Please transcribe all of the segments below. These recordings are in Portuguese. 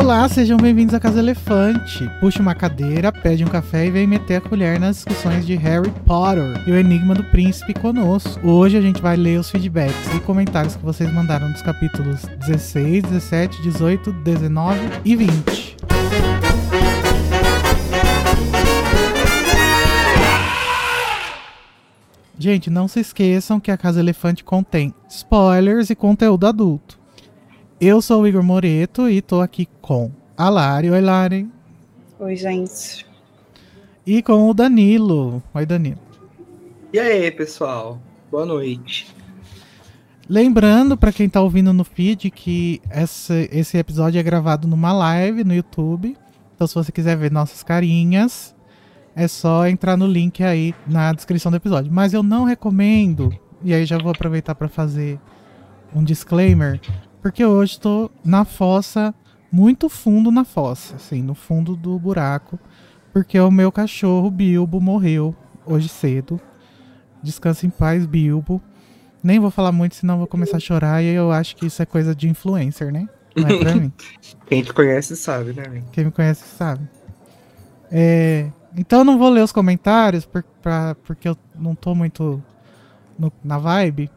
Olá, sejam bem-vindos à Casa Elefante. Puxe uma cadeira, pede um café e vem meter a colher nas discussões de Harry Potter e o Enigma do Príncipe conosco. Hoje a gente vai ler os feedbacks e comentários que vocês mandaram dos capítulos 16, 17, 18, 19 e 20. Gente, não se esqueçam que a Casa Elefante contém spoilers e conteúdo adulto. Eu sou o Igor Moreto e tô aqui com a Lari. Oi, Lari. Oi, gente. E com o Danilo. Oi, Danilo. E aí, pessoal? Boa noite. Lembrando para quem tá ouvindo no feed que esse, esse episódio é gravado numa live no YouTube. Então, se você quiser ver nossas carinhas, é só entrar no link aí na descrição do episódio. Mas eu não recomendo, e aí já vou aproveitar para fazer um disclaimer, porque hoje estou na fossa, muito fundo na fossa, assim, no fundo do buraco, porque o meu cachorro Bilbo morreu hoje cedo. Descansa em paz, Bilbo. Nem vou falar muito, senão vou começar a chorar, e eu acho que isso é coisa de influencer, né? Não é pra mim. Quem te conhece sabe, né? Quem me conhece sabe. É, então eu não vou ler os comentários por, pra, porque eu não tô muito no, na vibe.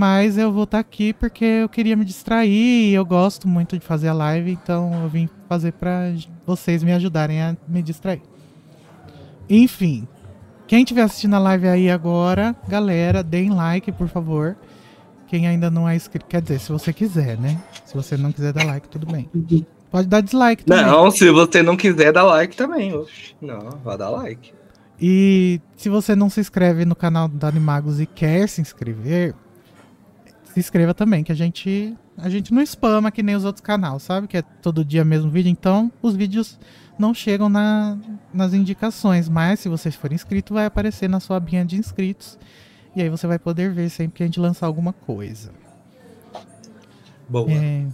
Mas eu vou estar tá aqui porque eu queria me distrair. Eu gosto muito de fazer a live, então eu vim fazer para vocês me ajudarem a me distrair. Enfim, quem estiver assistindo a live aí agora, galera, deem like, por favor. Quem ainda não é inscrito, quer dizer, se você quiser, né? Se você não quiser dar like, tudo bem. Pode dar dislike também. Não, se você não quiser dar like também. Oxe. Não, vai dar like. E se você não se inscreve no canal da Animagos e quer se inscrever, se inscreva também, que a gente a gente não spama que nem os outros canais, sabe? Que é todo dia mesmo vídeo, então os vídeos não chegam na, nas indicações, mas se você for inscrito, vai aparecer na sua abinha de inscritos. E aí você vai poder ver sempre que a gente lançar alguma coisa. Boa. É,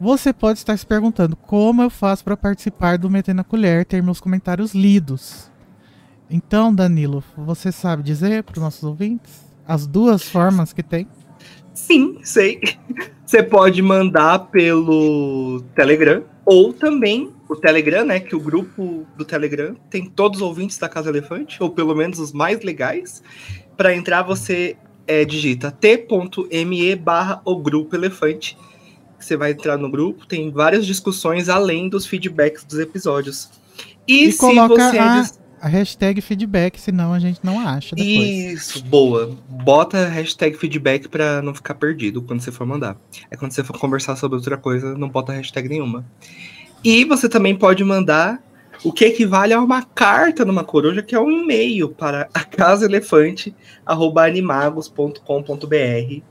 você pode estar se perguntando como eu faço para participar do Meter na Colher, ter meus comentários lidos. Então, Danilo, você sabe dizer para os nossos ouvintes as duas formas que tem? Sim, sei. Você pode mandar pelo Telegram ou também o Telegram, né? Que o grupo do Telegram tem todos os ouvintes da Casa Elefante, ou pelo menos os mais legais. Para entrar, você é, digita t.me barra o grupo elefante você vai entrar no grupo, tem várias discussões além dos feedbacks dos episódios. E, e se você a, a hashtag feedback, senão a gente não acha depois. Isso, boa. Bota a hashtag feedback pra não ficar perdido quando você for mandar. É quando você for conversar sobre outra coisa, não bota hashtag nenhuma. E você também pode mandar o que equivale a uma carta numa coruja, que é um e-mail para a casaelefante.animagos.com.br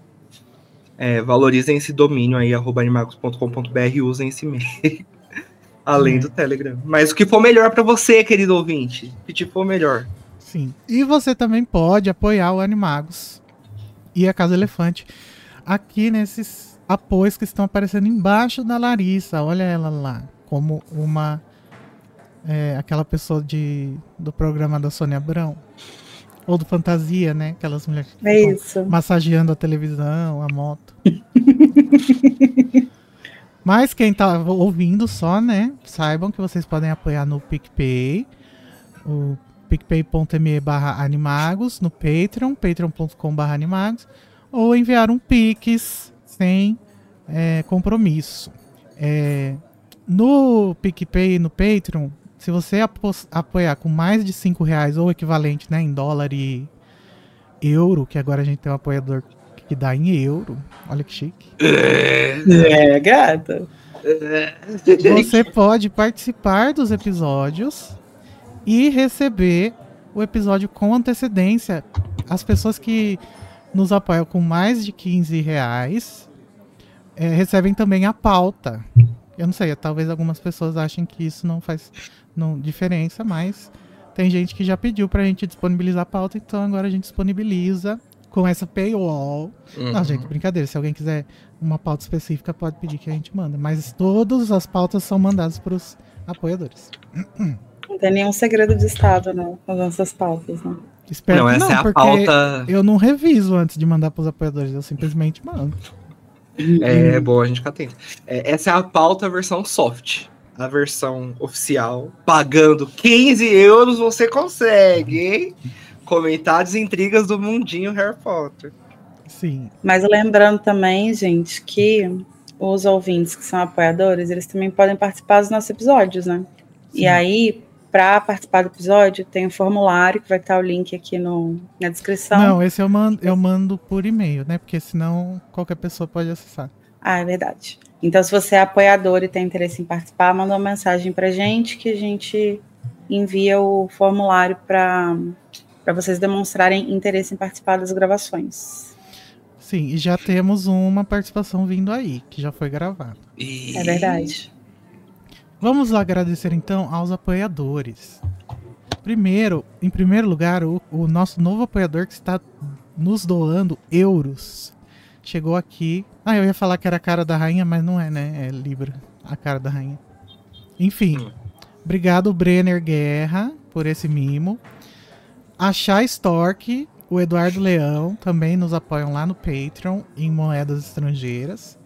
é, valorizem esse domínio aí, arroba animagos.com.br usem esse e-mail. Além do Telegram. Mas o que for melhor para você, querido ouvinte. O que for melhor. Sim. E você também pode apoiar o Animagos e a Casa Elefante aqui nesses apoios que estão aparecendo embaixo da Larissa. Olha ela lá. Como uma. É, aquela pessoa de, do programa da Sônia Abrão. Ou do Fantasia, né? Aquelas mulheres que é isso. massageando a televisão, a moto. Mas quem tá ouvindo só, né? Saibam que vocês podem apoiar no PicPay, o picpay.me barra animagos, no Patreon, patreon.com barra animagos, ou enviar um Pix sem é, compromisso. É, no PicPay e no Patreon, se você apoiar com mais de 5 reais ou equivalente né, em dólar e euro, que agora a gente tem um apoiador que dá em euro. Olha que chique. É, gata. Você pode participar dos episódios e receber o episódio com antecedência. As pessoas que nos apoiam com mais de 15 reais é, recebem também a pauta. Eu não sei, talvez algumas pessoas achem que isso não faz não, diferença, mas tem gente que já pediu pra gente disponibilizar a pauta, então agora a gente disponibiliza com essa paywall. Uhum. Não, gente, brincadeira. Se alguém quiser uma pauta específica, pode pedir que a gente manda. Mas todas as pautas são mandadas para os apoiadores. Não tem nenhum segredo de Estado, não, as nossas pautas, não. Espero não, que não, é porque pauta... eu não reviso antes de mandar para os apoiadores, eu simplesmente mando. É bom a gente ficar atento. É, essa é a pauta versão soft. A versão oficial, pagando 15 euros, você consegue, hein? Comentários e intrigas do mundinho Harry Potter. Sim. Mas lembrando também, gente, que os ouvintes que são apoiadores, eles também podem participar dos nossos episódios, né? Sim. E aí, para participar do episódio, tem um formulário que vai estar o link aqui no, na descrição. Não, esse eu mando, eu mando por e-mail, né? Porque senão qualquer pessoa pode acessar. Ah, é verdade. Então, se você é apoiador e tem interesse em participar, manda uma mensagem pra gente que a gente envia o formulário para vocês demonstrarem interesse em participar das gravações. Sim, e já temos uma participação vindo aí, que já foi gravada. E... É verdade. Vamos lá agradecer então aos apoiadores. Primeiro, em primeiro lugar, o, o nosso novo apoiador que está nos doando euros. Chegou aqui. Ah, eu ia falar que era a cara da rainha, mas não é, né? É Libra, a cara da rainha. Enfim, Hum. obrigado Brenner Guerra por esse mimo. A Chay Stork, o Eduardo Leão também nos apoiam lá no Patreon em moedas estrangeiras.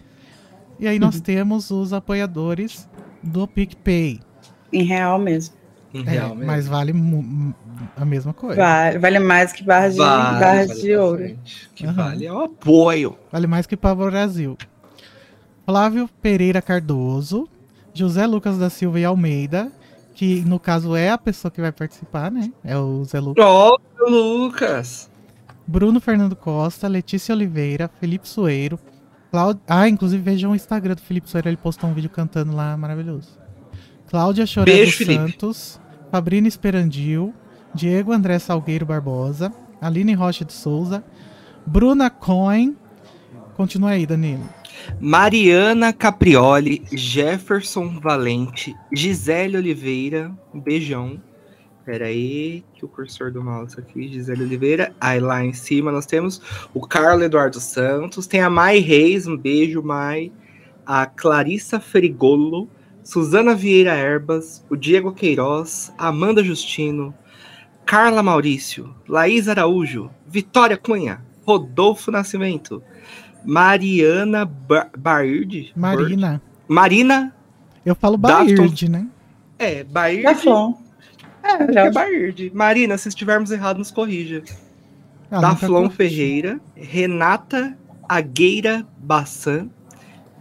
E aí nós temos os apoiadores do PicPay. Em real mesmo. Em É, real mesmo. mas vale a mesma coisa. Vale, vale mais que barras de, Vale, barras vale de ouro. Que Aham. vale é o apoio. Vale mais que para o Brasil. Flávio Pereira Cardoso, José Lucas da Silva e Almeida, que no caso é a pessoa que vai participar, né? É o Zé Lucas. Ó, Lucas. Bruno Fernando Costa, Letícia Oliveira, Felipe Soeiro, Cláudia. Ah, inclusive vejam o Instagram do Felipe Soeiro, ele postou um vídeo cantando lá maravilhoso. Cláudia Choré dos. Santos, Fabrina Esperandil, Diego André Salgueiro Barbosa, Aline Rocha de Souza, Bruna Coin. Continua aí, Danilo. Mariana Caprioli, Jefferson Valente, Gisele Oliveira, um beijão. Pera aí, que o cursor do mouse aqui, Gisele Oliveira. Aí lá em cima nós temos o Carlos Eduardo Santos, tem a Mai Reis, um beijo, Mai. A Clarissa Ferigolo, Suzana Vieira Erbas, o Diego Queiroz, Amanda Justino, Carla Maurício, Laís Araújo, Vitória Cunha, Rodolfo Nascimento, Mariana ba Baird. Marina. Marina. Eu falo Dafton. Baird, né? É, Baird. Foi. É, acho que Já. é Baird. Marina, se estivermos errados, nos corrija. Ah, da nunca Flon corrigi. Ferreira, Renata Agueira Bassan,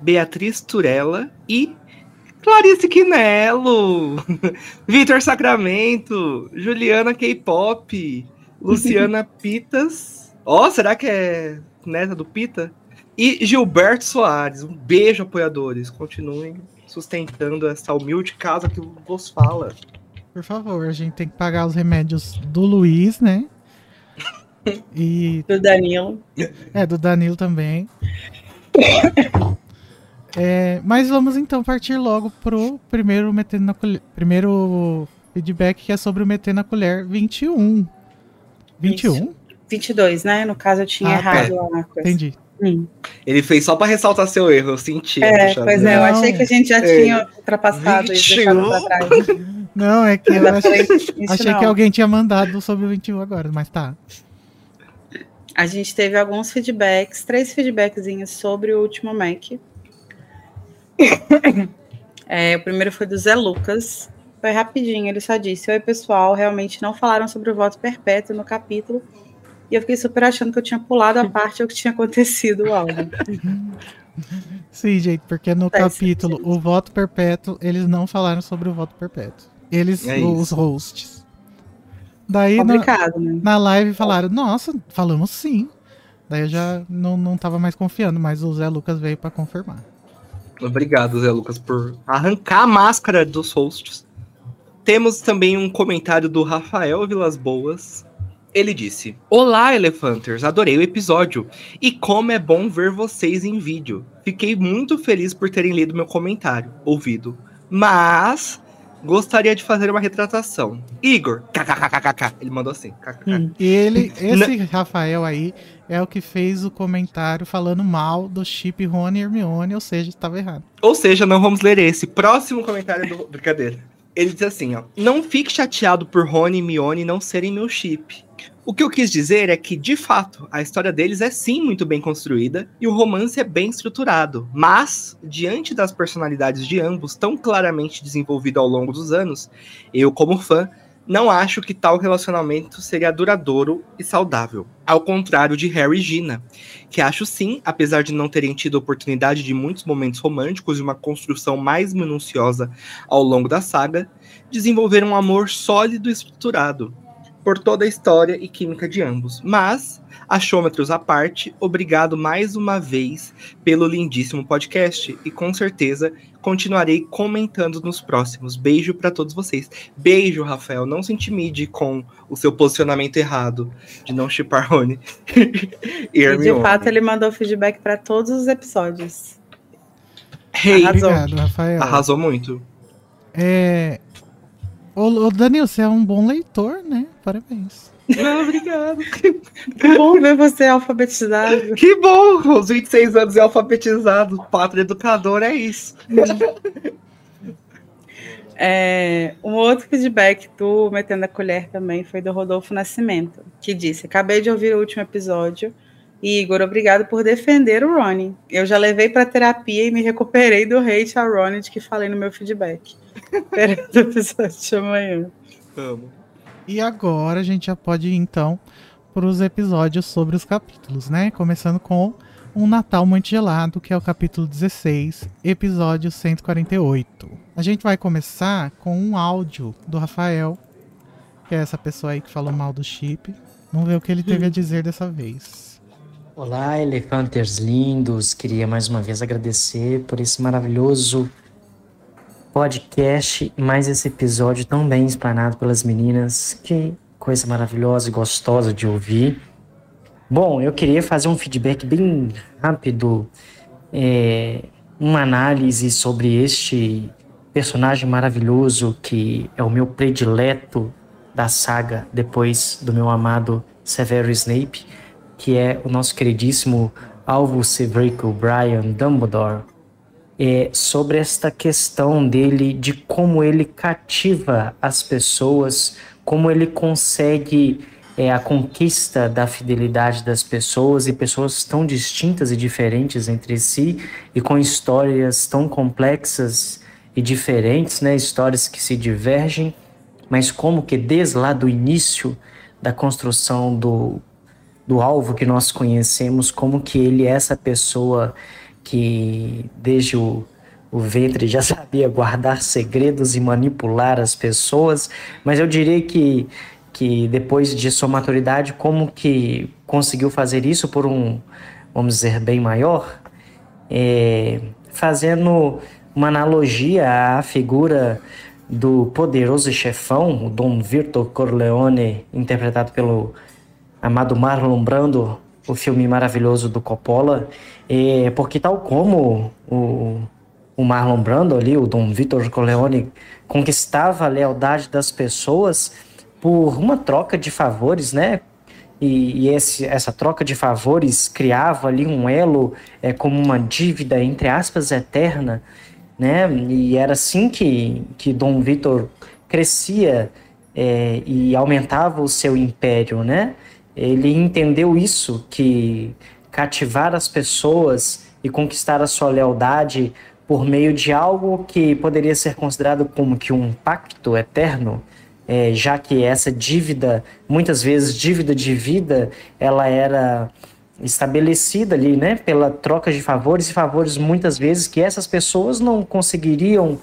Beatriz Turella e Clarice Quinello, Vitor Sacramento, Juliana K-Pop, Luciana Pitas. Ó, será que é neta do Pita? E Gilberto Soares. Um beijo, apoiadores. Continuem sustentando essa humilde casa que vos fala. Por favor, a gente tem que pagar os remédios do Luiz, né? E Do Danilo. é do Danilo também. É, mas vamos então partir logo pro primeiro metendo na colher, primeiro feedback que é sobre o meter na colher 21. 21? 22, né? No caso, eu tinha Ah, tá. errado a coisa. Entendi. Ele fez só pra ressaltar seu erro, eu senti. É, pois é, eu achei que a gente já É. tinha ultrapassado e 21. deixado pra trás. Não, é que eu achei, isso achei que alguém tinha mandado sobre o 21 agora, mas tá. A gente teve alguns feedbacks, três feedbackzinhos sobre o último Mac. É, o primeiro foi do Zé Lucas. Foi rapidinho, ele só disse: Oi, pessoal, realmente não falaram sobre o voto perpétuo no capítulo. E eu fiquei super achando que eu tinha pulado a parte o que tinha acontecido o áudio. Sim, gente, porque no Faz capítulo sentido. O Voto Perpétuo, eles não falaram sobre o voto perpétuo. Eles, É os isso. hosts. Daí na, Complicado, né? na live falaram, nossa, falamos sim. Daí eu já não, não tava mais confiando, mas o Zé Lucas veio pra confirmar. Obrigado, Zé Lucas, por arrancar a máscara dos hosts. Temos também um comentário do Rafael Vilas Boas. Ele disse: Olá, Elefanters, adorei o episódio. E como é bom ver vocês em vídeo. Fiquei muito feliz por terem lido meu comentário, ouvido. Mas gostaria de fazer uma retratação. Igor, kkkk. Ele mandou assim. kkk. Hum. E ele, esse Rafael aí, é o que fez o comentário falando mal do chip Rony e Hermione, ou seja, estava errado. Ou seja, não vamos ler esse. Próximo comentário do. Brincadeira. Ele diz assim, ó. Não fique chateado por Rony e Mione não serem meu chip. O que eu quis dizer é que, de fato, a história deles é sim muito bem construída e o romance é bem estruturado, mas, diante das personalidades de ambos tão claramente desenvolvido ao longo dos anos, eu, como fã, não acho que tal relacionamento seria duradouro e saudável. Ao contrário de Harry e Gina, que acho sim, apesar de não terem tido oportunidade de muitos momentos românticos e uma construção mais minuciosa ao longo da saga, desenvolver um amor sólido e estruturado, por toda a história e química de ambos. Mas, achômetros à parte, obrigado mais uma vez pelo lindíssimo podcast e com certeza continuarei comentando nos próximos. Beijo para todos vocês. Beijo, Rafael. Não se intimide com o seu posicionamento errado de não chipar Rony. e, e de fato, ele mandou feedback para todos os episódios. Hey, Arrasou. Obrigado, Rafael. Arrasou muito. É, Ô, ô Danilo, você é um bom leitor, né? Parabéns. Não, obrigado. Que bom ver você alfabetizado. Que bom! Os 26 anos é alfabetizado. Pátria educador é isso. É, um outro feedback do Metendo a Colher também foi do Rodolfo Nascimento, que disse: Acabei de ouvir o último episódio. E Igor, obrigado por defender o Ronnie. Eu já levei para terapia e me recuperei do hate a Ronnie que falei no meu feedback. Esperando o episódio de amanhã. Amo. E agora a gente já pode ir então para os episódios sobre os capítulos, né? Começando com Um Natal Muito Gelado, que é o capítulo 16, episódio 148. A gente vai começar com um áudio do Rafael, que é essa pessoa aí que falou mal do chip. Vamos ver o que ele teve a dizer dessa vez. Olá, elefantes lindos! Queria mais uma vez agradecer por esse maravilhoso podcast, mais esse episódio tão bem explanado pelas meninas. Que coisa maravilhosa e gostosa de ouvir. Bom, eu queria fazer um feedback bem rápido, é, uma análise sobre este personagem maravilhoso que é o meu predileto da saga depois do meu amado Severo Snape, que é o nosso queridíssimo Alvo Severico Brian Dumbledore é, sobre esta questão dele, de como ele cativa as pessoas, como ele consegue é, a conquista da fidelidade das pessoas e pessoas tão distintas e diferentes entre si e com histórias tão complexas e diferentes, né? Histórias que se divergem, mas como que desde lá do início da construção do, do alvo que nós conhecemos, como que ele é essa pessoa que desde o, o ventre já sabia guardar segredos e manipular as pessoas, mas eu diria que, que depois de sua maturidade, como que conseguiu fazer isso por um, vamos dizer, bem maior, é, fazendo uma analogia à figura do poderoso chefão, o Dom Virto Corleone, interpretado pelo amado Marlon Brando, o filme maravilhoso do Coppola, é, porque tal como o, o Marlon Brando ali, o Dom Vitor Corleone, conquistava a lealdade das pessoas por uma troca de favores, né? E, e esse, essa troca de favores criava ali um elo é, como uma dívida, entre aspas, eterna, né? E era assim que, que Dom Vitor crescia é, e aumentava o seu império, né? Ele entendeu isso, que cativar as pessoas e conquistar a sua lealdade por meio de algo que poderia ser considerado como que um pacto eterno, é, já que essa dívida, muitas vezes dívida de vida, ela era estabelecida ali, né, pela troca de favores e favores muitas vezes que essas pessoas não conseguiriam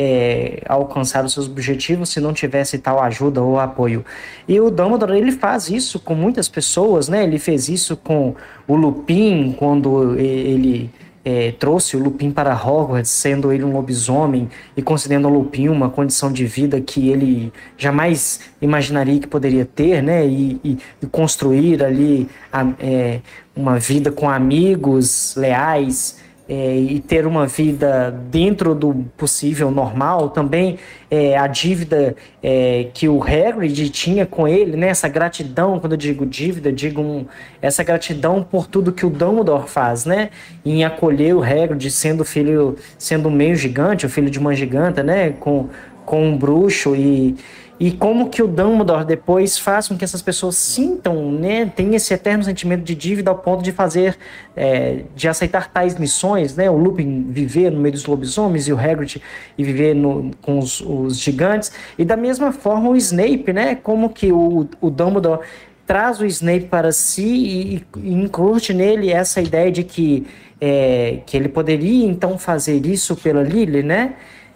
é, alcançar os seus objetivos se não tivesse tal ajuda ou apoio. E o Dumbledore ele faz isso com muitas pessoas, né? Ele fez isso com o Lupin quando ele é, trouxe o Lupin para Hogwarts, sendo ele um lobisomem e concedendo ao Lupin uma condição de vida que ele jamais imaginaria que poderia ter, né? E, e, e construir ali a, é, uma vida com amigos leais é, e ter uma vida dentro do possível normal, também é, a dívida é, que o Hagrid tinha com ele, né, essa gratidão, quando eu digo dívida, digo um, essa gratidão por tudo que o Dumbledore faz, né, em acolher o Hagrid sendo filho, sendo meio gigante, o filho de uma giganta, né, com, com um bruxo e e como que o Dumbledore depois faz com que essas pessoas sintam, né, tem esse eterno sentimento de dívida ao ponto de fazer, é, de aceitar tais missões, né, o Lupin viver no meio dos lobisomens e o Hagrid e viver no, com os, os, gigantes, e da mesma forma o Snape, né, como que o, o Dumbledore traz o Snape para si e, e incute nele essa ideia de que, é, que ele poderia então fazer isso pela Lily, né,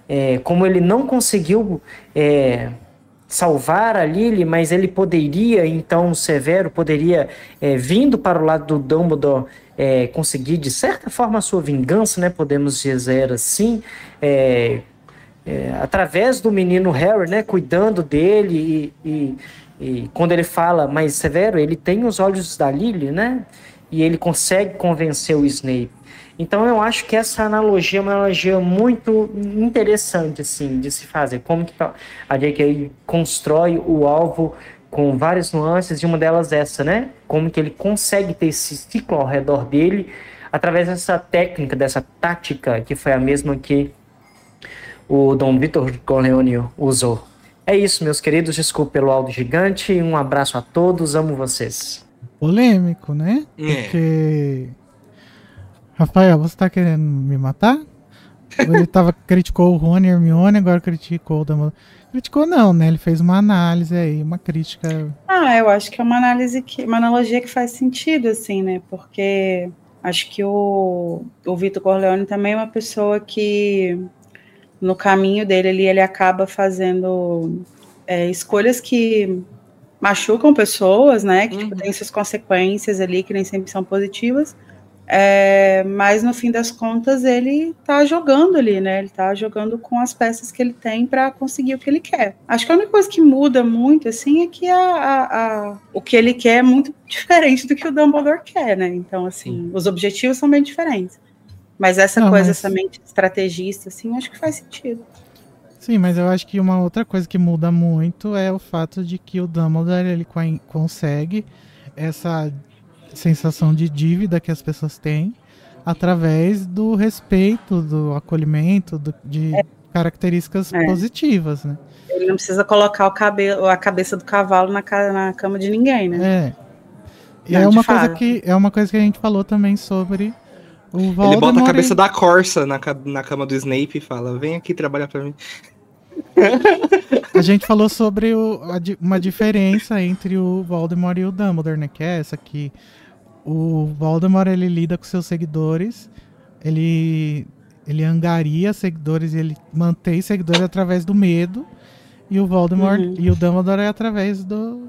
é, como ele não conseguiu é, salvar a Lily, mas ele poderia, então, Severo poderia, é, vindo para o lado do Dumbledore, é, conseguir, de certa forma, a sua vingança, né? Podemos dizer assim, é, é através do menino Harry, né? Cuidando dele e, e, e, quando ele fala, mas Severo, ele tem os olhos da Lily, né? E ele consegue convencer o Snape. Então eu acho que essa analogia é uma analogia muito interessante assim de se fazer, como que a J.K. constrói o alvo com várias nuances e uma delas é essa, né? Como que ele consegue ter esse ciclo ao redor dele através dessa técnica, dessa tática que foi a mesma que o Dom Vitor Corleone usou. É isso, meus queridos. Desculpe pelo áudio gigante. Um abraço a todos. Amo vocês. Polêmico, né? É. Porque Rafael, você tá querendo me matar? Ele tava, criticou o Rony Hermione, agora criticou o Dumbledore. Criticou não, né? Ele fez uma análise aí, uma crítica. Ah, eu acho que é uma análise que, uma analogia que faz sentido, assim, né? Porque acho que o, o Vitor Corleone também é uma pessoa que no caminho dele ali ele acaba fazendo é, escolhas que machucam pessoas, né? Que tipo, uhum. tipo, tem suas consequências ali que nem sempre são positivas. É, mas no fim das contas ele tá jogando ali, né? Ele tá jogando com as peças que ele tem para conseguir o que ele quer. Acho que a única coisa que muda muito assim é que a, a, a, o que ele quer é muito diferente do que o Dumbledore quer, né? Então assim, Sim. os objetivos são bem diferentes. Mas essa Não, coisa, mas... essa mente estrategista, assim, acho que faz sentido. Sim, mas eu acho que uma outra coisa que muda muito é o fato de que o Dumbledore ele consegue essa sensação de dívida que as pessoas têm através do respeito, do acolhimento, do, de é. características é. positivas, né? Ele não precisa colocar o cabelo, a cabeça do cavalo na, na cama de ninguém, né? É. E é uma coisa que é uma coisa que a gente falou também sobre o Voldemort. Ele bota a cabeça da Corsa na, na cama do Snape e fala: "Vem aqui trabalhar para mim". A gente falou sobre o, a, uma diferença entre o Voldemort e o Dumbledore, né? Que é essa que o Voldemort ele lida com seus seguidores, ele ele angaria seguidores e ele mantém seguidores através do medo. E o Voldemort uhum. e o Dumbledore é através do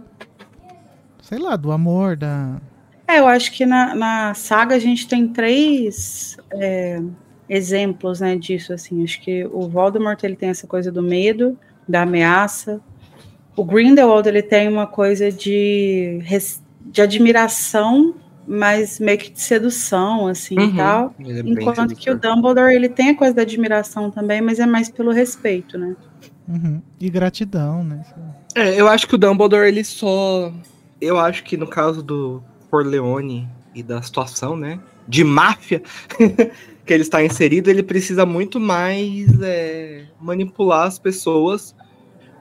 sei lá, do amor, da É, eu acho que na, na saga a gente tem três é, exemplos, né, disso assim. Acho que o Voldemort ele tem essa coisa do medo, da ameaça. O Grindelwald ele tem uma coisa de de admiração mas meio que de sedução, assim, uhum. e tal. É Enquanto que o Dumbledore, ele tem a coisa da admiração também, mas é mais pelo respeito, né? Uhum. E gratidão, né? É, eu acho que o Dumbledore, ele só... Eu acho que no caso do Corleone e da situação, né, de máfia que ele está inserido, ele precisa muito mais é, manipular as pessoas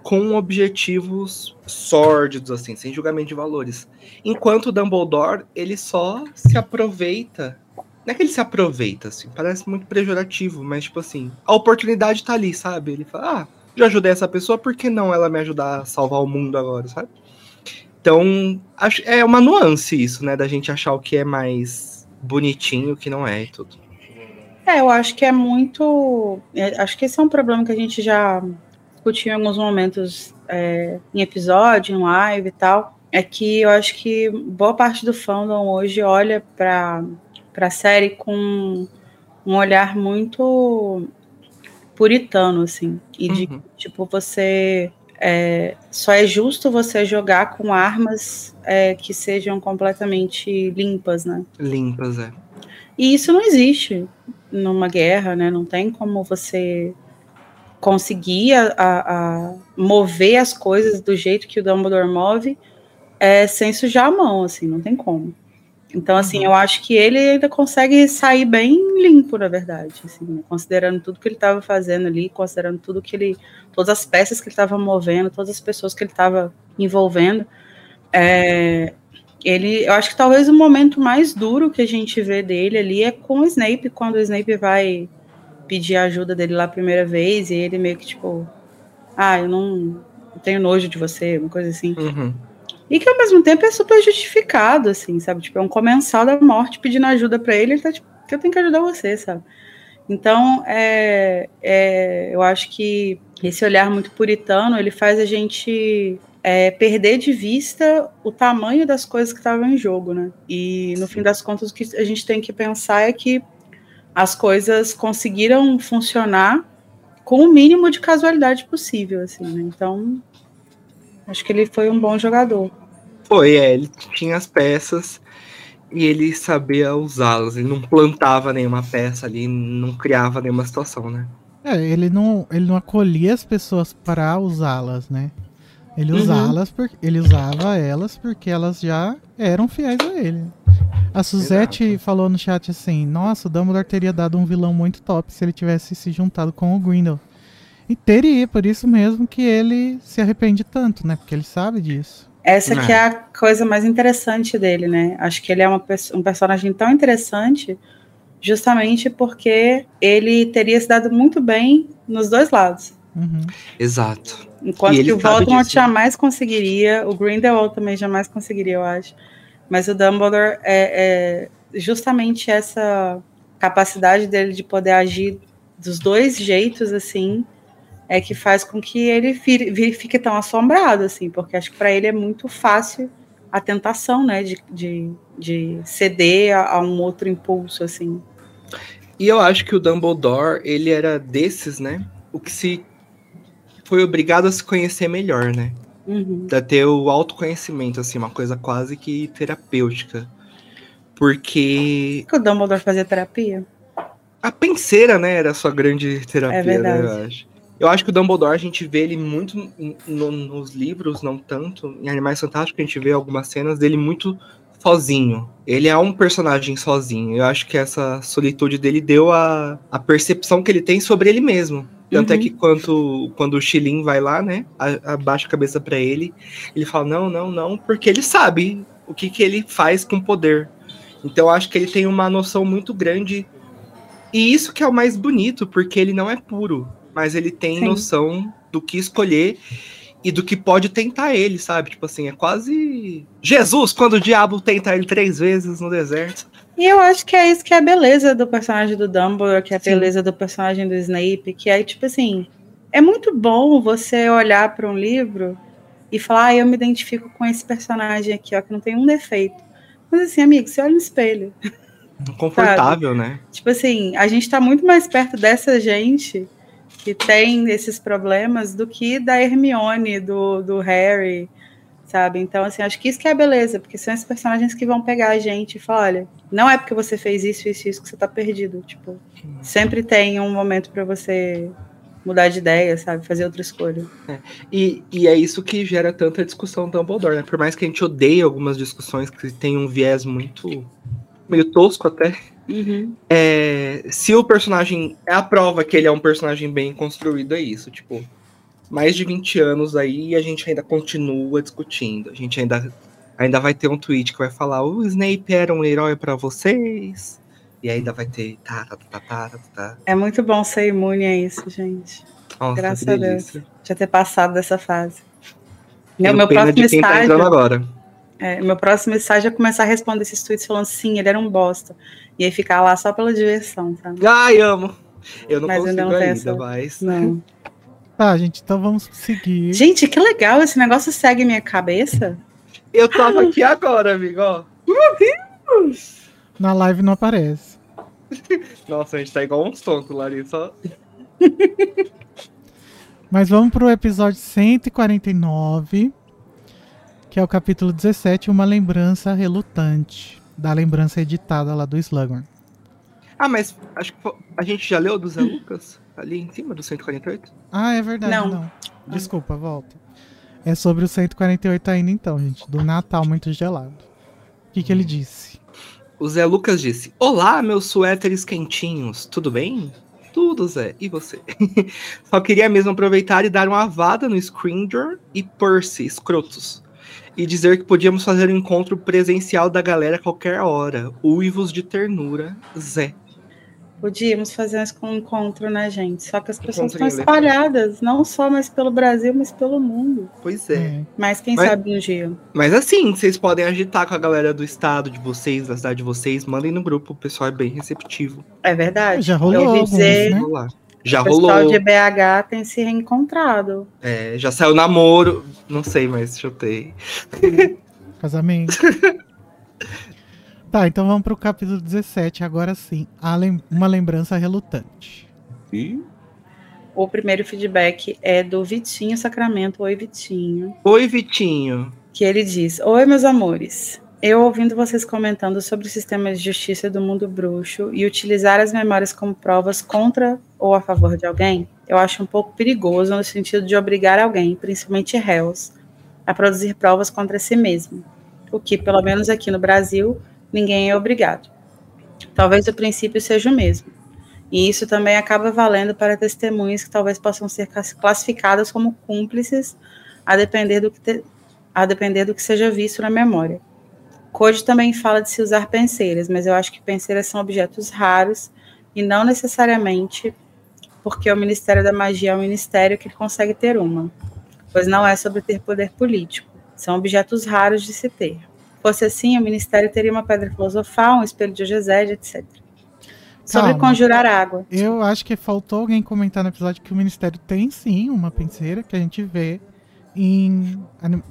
com objetivos sórdidos, assim, sem julgamento de valores. Enquanto o Dumbledore, ele só se aproveita. Não é que ele se aproveita, assim, parece muito pejorativo, mas, tipo assim, a oportunidade tá ali, sabe? Ele fala, ah, já ajudei essa pessoa, por que não ela me ajudar a salvar o mundo agora, sabe? Então, acho, é uma nuance isso, né, da gente achar o que é mais bonitinho, o que não é e tudo. É, eu acho que é muito. É, acho que esse é um problema que a gente já discutiu em alguns momentos é, em episódio, em live e tal, é que eu acho que boa parte do fandom hoje olha para a série com um olhar muito puritano, assim, e de uhum. tipo, você é, só é justo você jogar com armas é, que sejam completamente limpas, né? Limpas, é. E isso não existe numa guerra, né? Não tem como você conseguir a, a, mover as coisas do jeito que o Dumbledore move é, sem sujar a mão, assim, não tem como. Então, assim, uhum. eu acho que ele ainda consegue sair bem limpo, na verdade, assim, né? considerando tudo que ele estava fazendo ali, considerando tudo que ele, todas as peças que ele estava movendo, todas as pessoas que ele estava envolvendo. É, ele, eu acho que talvez o momento mais duro que a gente vê dele ali é com o Snape, quando o Snape vai pedir a ajuda dele lá a primeira vez e ele meio que tipo, ah, eu não eu tenho nojo de você, uma coisa assim. Uhum. E que ao mesmo tempo é super justificado, assim, sabe? Tipo, é um comensal da morte pedindo ajuda para ele, ele tá tipo, eu tenho que ajudar você, sabe? Então, é, é, eu acho que esse olhar muito puritano, ele faz a gente é, perder de vista o tamanho das coisas que estavam em jogo, né? E no fim das contas, o que a gente tem que pensar é que as coisas conseguiram funcionar com o mínimo de casualidade possível, assim, né? Então, acho que ele foi um bom jogador. Foi, é, ele tinha as peças e ele sabia usá-las. Ele não plantava nenhuma peça ali, não criava nenhuma situação, né? É, ele não, ele não acolhia as pessoas para usá-las, né? Ele, usá-las por, ele usava elas porque elas já eram fiéis a ele. A Suzette Exato. falou no chat assim: Nossa, o Dumbledore teria dado um vilão muito top se ele tivesse se juntado com o Grindel. E teria, por isso mesmo que ele se arrepende tanto, né? Porque ele sabe disso. Essa que é a coisa mais interessante dele, né? Acho que ele é uma, um personagem tão interessante justamente porque ele teria se dado muito bem nos dois lados. Uhum. Exato. Enquanto que o Voldemort jamais conseguiria, o Grindelwald também jamais conseguiria, eu acho. Mas o Dumbledore é, é justamente essa capacidade dele de poder agir dos dois jeitos, assim, é que faz com que ele fique tão assombrado, assim, porque acho que para ele é muito fácil a tentação, né, de, de, de ceder a, a, um outro impulso, assim. E eu acho que o Dumbledore, ele era desses, né, o que se foi obrigado a se conhecer melhor, né, uhum. a ter o autoconhecimento, assim, uma coisa quase que terapêutica, porque... que o Dumbledore fazia terapia? A penseira, né, era a sua grande terapia, é verdade. né, eu acho. Eu acho que o Dumbledore a gente vê ele muito no, nos livros, não tanto. Em Animais Fantásticos a gente vê algumas cenas dele muito sozinho. Ele é um personagem sozinho. Eu acho que essa solitude dele deu a, a percepção que ele tem sobre ele mesmo. Tanto é uhum. é que quando, quando o Xilin vai lá, né, abaixa a cabeça para ele, ele fala: não, não, não, porque ele sabe o que, que ele faz com poder. Então eu acho que ele tem uma noção muito grande. E isso que é o mais bonito, porque ele não é puro mas ele tem Sim. noção do que escolher e do que pode tentar ele, sabe? Tipo assim, é quase Jesus quando o diabo tenta ele três vezes no deserto. E eu acho que é isso que é a beleza do personagem do Dumbledore, que é a Sim. beleza do personagem do Snape, que é tipo assim, é muito bom você olhar para um livro e falar, ah, eu me identifico com esse personagem aqui, ó, que não tem um defeito. Mas assim, amigo, você olha no espelho. Confortável, sabe? né? Tipo assim, a gente tá muito mais perto dessa gente que tem esses problemas do que da Hermione, do, do Harry, sabe? Então, assim, acho que isso que é a beleza, porque são esses personagens que vão pegar a gente e falar, olha, não é porque você fez isso, isso, isso que você tá perdido, tipo, sempre tem um momento para você mudar de ideia, sabe? Fazer outra escolha. É. E, e é isso que gera tanta discussão Dumbledore, né? Por mais que a gente odeie algumas discussões que tem um viés muito meio tosco até, Uhum. É, se o personagem. É a prova que ele é um personagem bem construído, é isso. Tipo, mais de 20 anos aí e a gente ainda continua discutindo. A gente ainda, ainda vai ter um tweet que vai falar: o Snape era um herói para vocês. E ainda vai ter. Tá, tá, tá, tá, tá, tá. É muito bom ser imune a isso, gente. Nossa, Graças a Deus. Já ter passado dessa fase. Meu, meu próximo tá estágio. Tá agora. É, meu próximo estágio é começar a responder esses tweets falando sim, ele era um bosta. E aí ficar lá só pela diversão, tá? Ai, amo. Eu não mas consigo ainda, não ainda essa... mas... Não. Tá, gente, então vamos seguir. Gente, que legal, esse negócio segue minha cabeça. Eu tava aqui agora, amigo, ó. Meu Deus! Na live não aparece. Nossa, a gente tá igual uns tontos, Larissa. Mas vamos pro episódio 149 que é o capítulo 17, Uma Lembrança Relutante, da lembrança editada lá do Slughorn. Ah, mas acho que a gente já leu do Zé Lucas, ali em cima do 148? Ah, é verdade, não. não. Desculpa, volta. É sobre o 148 ainda então, gente, do Natal muito gelado. O que, que ele disse? O Zé Lucas disse: Olá, meus suéteres quentinhos, tudo bem? Tudo, Zé. E você? Só queria mesmo aproveitar e dar uma vada no Scringer e Percy, escrotos. E dizer que podíamos fazer um encontro presencial da galera a qualquer hora. Uivos de ternura, Zé. Podíamos fazer um encontro, né, gente? Só que as pessoas estão espalhadas, não só mais pelo Brasil, mas pelo mundo. Pois é. é. Mas quem mas, sabe um dia. Mas assim, vocês podem agitar com a galera do estado de vocês, da cidade de vocês, mandem no grupo, o pessoal é bem receptivo. É verdade. Já rolou. Eu alguns, dizer, né? Já o rolou. O pessoal de BH tem se reencontrado. É, já saiu namoro, não sei, mas chutei. Casamento. Tá, então vamos pro capítulo 17, agora sim. Lem uma lembrança relutante. E? O primeiro feedback é do Vitinho Sacramento. Oi, Vitinho. Oi, Vitinho. Que ele diz: Oi, meus amores. Eu ouvindo vocês comentando sobre o sistema de justiça do mundo bruxo e utilizar as memórias como provas contra ou a favor de alguém, eu acho um pouco perigoso no sentido de obrigar alguém, principalmente réus, a produzir provas contra si mesmo. O que, pelo menos aqui no Brasil, ninguém é obrigado. Talvez o princípio seja o mesmo. E isso também acaba valendo para testemunhas que talvez possam ser classificadas como cúmplices, a depender do que, te, a depender do que seja visto na memória. Code também fala de se usar penseiras, mas eu acho que penseiras são objetos raros e não necessariamente porque o Ministério da Magia é um ministério que consegue ter uma, pois não é sobre ter poder político. São objetos raros de se ter. Fosse assim, o ministério teria uma pedra filosofal, um espelho de Gesed, etc. Sobre Calma. conjurar água. Eu acho que faltou alguém comentar no episódio que o ministério tem sim uma penseira que a gente vê em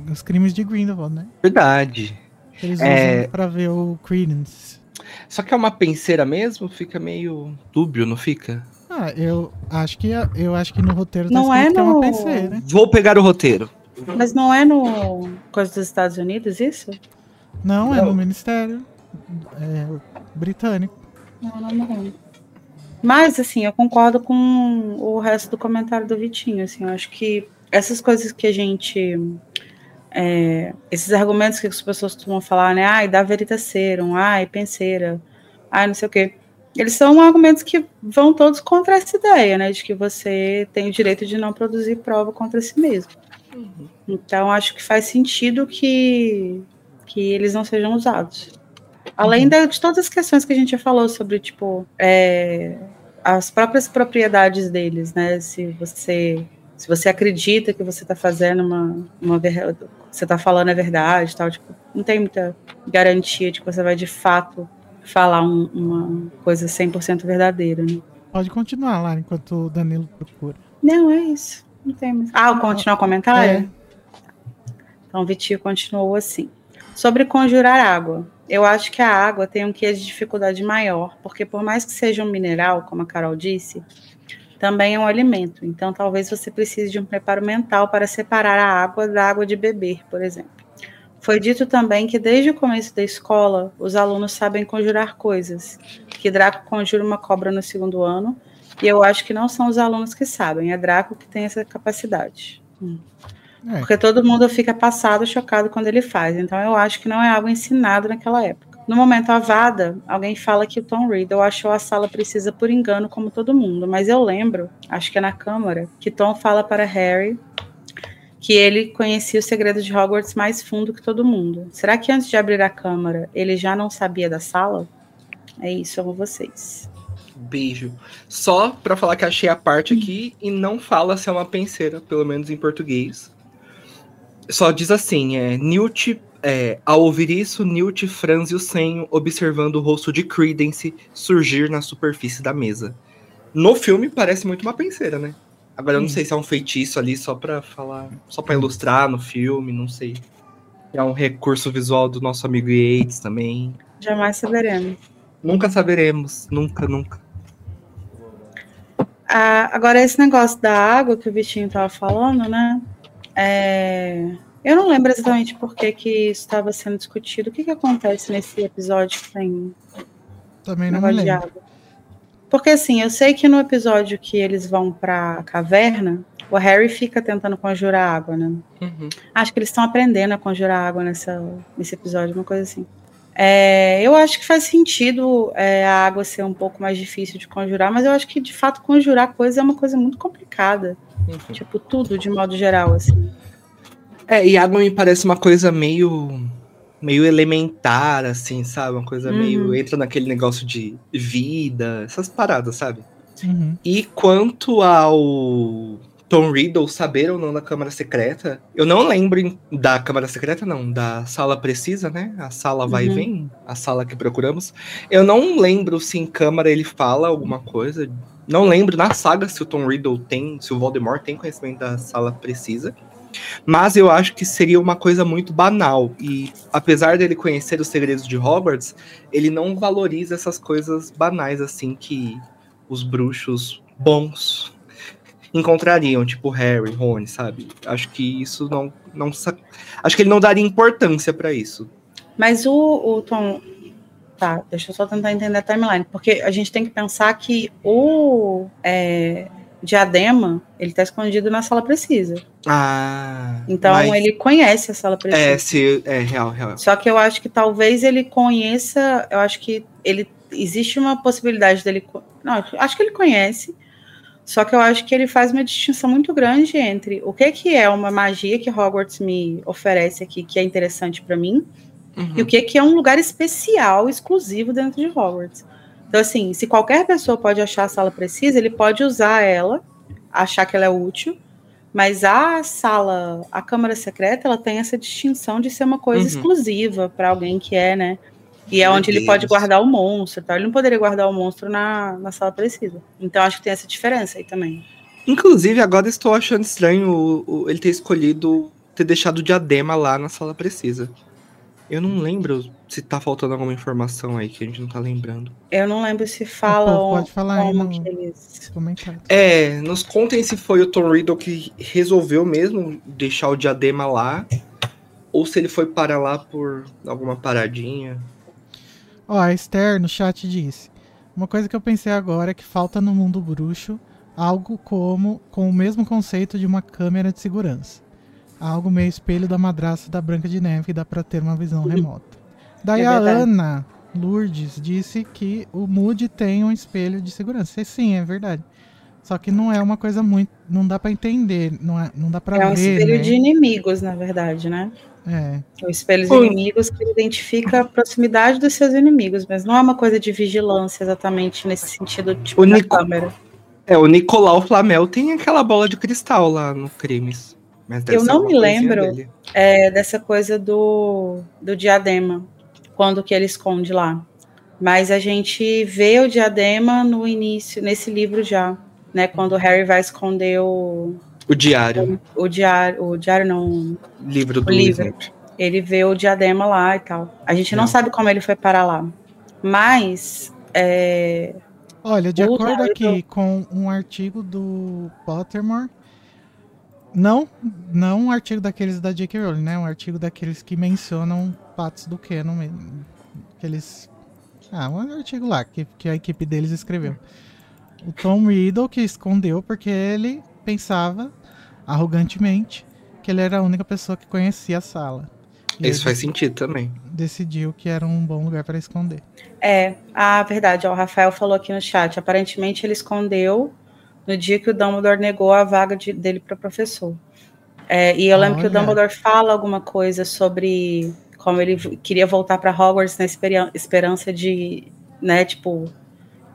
os crimes de Grindelwald, né? Verdade. Eles é... usam pra ver o Credence. Só que é uma penseira mesmo, fica meio dúbio, não fica? Ah, eu acho que eu acho que no roteiro tá não é, no... é uma penseira. Vou pegar o roteiro. Mas não é no coisa dos Estados Unidos isso? Não, não. é no Ministério é, Britânico. Não, não, não. Mas, assim, eu concordo com o resto do comentário do Vitinho. Assim, eu acho que essas coisas que a gente. É, esses argumentos que as pessoas costumam falar, né? Ai, dá veritaserum, ai, penseira, ai, não sei o quê. Eles são argumentos que vão todos contra essa ideia, né? De que você tem o direito de não produzir prova contra si mesmo. Uhum. Então, acho que faz sentido que que eles não sejam usados. Além uhum. de todas as questões que a gente já falou sobre, tipo, é, as próprias propriedades deles, né? Se você se você acredita que você está fazendo uma, uma você está falando a verdade, tal, tipo, não tem muita garantia de que você vai de fato falar um, uma coisa 100% verdadeira, né? Pode continuar lá enquanto o Danilo procura. Não, é isso. Não tem mais. Ah, continuar o comentário? É. Então, o Vitinho continuou assim. Sobre conjurar água. Eu acho que a água tem um quê de dificuldade maior, porque por mais que seja um mineral, como a Carol disse, também é um alimento. Então, talvez você precise de um preparo mental para separar a água da água de beber, por exemplo. Foi dito também que desde o começo da escola, os alunos sabem conjurar coisas. Que Draco conjura uma cobra no segundo ano, e eu acho que não são os alunos que sabem, é Draco que tem essa capacidade. Hum. É. Porque todo mundo fica passado, chocado quando ele faz. Então eu acho que não é algo ensinado naquela época. No momento Avada, alguém fala que o Tom Riddle achou a sala precisa por engano, como todo mundo. Mas eu lembro, acho que é na Câmara, que Tom fala para Harry que ele conhecia o segredo de Hogwarts mais fundo que todo mundo. Será que antes de abrir a Câmara, ele já não sabia da sala? É isso, amo vocês. Beijo. Só para falar que achei a parte aqui e não fala se é uma penseira, pelo menos em português. Só diz assim, é, Newt, é, ao ouvir isso, Newt franze o senho, observando o rosto de Credence surgir na superfície da mesa. No filme parece muito uma penseira, né? Agora eu não sei se é um feitiço ali só para falar, só para ilustrar no filme, não sei. É um recurso visual do nosso amigo Yates também. Jamais saberemos. Nunca saberemos, nunca, nunca. Ah, agora esse negócio da água que o bichinho tava falando, né? É, eu não lembro exatamente por que, que isso estava sendo discutido. O que, que acontece nesse episódio que tem. Também não me lembro. Porque assim, eu sei que no episódio que eles vão para a caverna, o Harry fica tentando conjurar água, né? Uhum. Acho que eles estão aprendendo a conjurar água nessa, nesse episódio, uma coisa assim. É, eu acho que faz sentido é, a água ser um pouco mais difícil de conjurar, mas eu acho que de fato conjurar coisas é uma coisa muito complicada. Uhum. Tipo, tudo de modo geral, assim. É, e água me parece uma coisa meio meio elementar, assim, sabe? Uma coisa uhum. meio. entra naquele negócio de vida, essas paradas, sabe? Uhum. E quanto ao Tom Riddle saber ou não da Câmara Secreta, eu não lembro da Câmara Secreta, não, da sala precisa, né? A sala vai uhum. e vem, a sala que procuramos. Eu não lembro se em Câmara ele fala alguma coisa. Não lembro na saga se o Tom Riddle tem, se o Voldemort tem conhecimento da sala precisa. Mas eu acho que seria uma coisa muito banal. E apesar dele conhecer os segredos de Hogwarts, ele não valoriza essas coisas banais assim que os bruxos bons encontrariam, tipo Harry, Rony, sabe? Acho que isso não. não acho que ele não daria importância para isso. Mas o, o Tom. Tá, deixa eu só tentar entender a timeline, porque a gente tem que pensar que o. É, diadema, ele tá escondido na sala precisa. Ah. Então mas... ele conhece a sala precisa. É, se, é real, real. Só que eu acho que talvez ele conheça, eu acho que ele existe uma possibilidade dele, não, acho que ele conhece. Só que eu acho que ele faz uma distinção muito grande entre o que que é uma magia que Hogwarts me oferece aqui que é interessante para mim uhum. e o que que é um lugar especial, exclusivo dentro de Hogwarts. Então, assim, se qualquer pessoa pode achar a sala precisa, ele pode usar ela, achar que ela é útil, mas a sala, a câmara secreta, ela tem essa distinção de ser uma coisa uhum. exclusiva para alguém que é, né? E é Meu onde Deus. ele pode guardar o monstro, tá? Ele não poderia guardar o monstro na, na sala precisa. Então acho que tem essa diferença aí também. Inclusive, agora estou achando estranho o, o, ele ter escolhido ter deixado o diadema lá na sala precisa. Eu não lembro se tá faltando alguma informação aí que a gente não tá lembrando. Eu não lembro se fala Pô, pode falar aí no... eles... É, nos contem se foi o Tom Riddle que resolveu mesmo deixar o diadema lá ou se ele foi para lá por alguma paradinha. Ó, a Esther no chat disse: Uma coisa que eu pensei agora é que falta no mundo bruxo algo como com o mesmo conceito de uma câmera de segurança algo meio espelho da madraça da Branca de Neve que dá para ter uma visão remota. Daí é a Ana Lourdes disse que o Moody tem um espelho de segurança. E sim, é verdade. Só que não é uma coisa muito. Não dá para entender, não, é, não dá para ver. É um espelho né? de inimigos, na verdade, né? É. O espelho de inimigos que identifica a proximidade dos seus inimigos, mas não é uma coisa de vigilância exatamente nesse sentido tipo, o da Nico... câmera. É, o Nicolau Flamel tem aquela bola de cristal lá no Crimes eu não me lembro é, dessa coisa do, do diadema, quando que ele esconde lá. Mas a gente vê o diadema no início, nesse livro já, né? Quando o Harry vai esconder o. O diário. O, o diário. O diário não. Livro do livro. Snape. Ele vê o diadema lá e tal. A gente não, não sabe como ele foi parar lá. Mas. É, Olha, de acordo aqui com um artigo do Pottermore, não, não um artigo daqueles da J.K. Rowling, né? Um artigo daqueles que mencionam Patos do Canon mesmo. Aqueles... Ah, um artigo lá que, que a equipe deles escreveu. O Tom Riddle que escondeu porque ele pensava, arrogantemente, que ele era a única pessoa que conhecia a sala. E Isso faz sentido também. Decidiu que era um bom lugar para esconder. É, a verdade, ó, o Rafael falou aqui no chat. Aparentemente ele escondeu no dia que o Dumbledore negou a vaga de, dele para professor. É, e eu lembro Olha. que o Dumbledore fala alguma coisa sobre como ele queria voltar para Hogwarts na esperança de, né, tipo,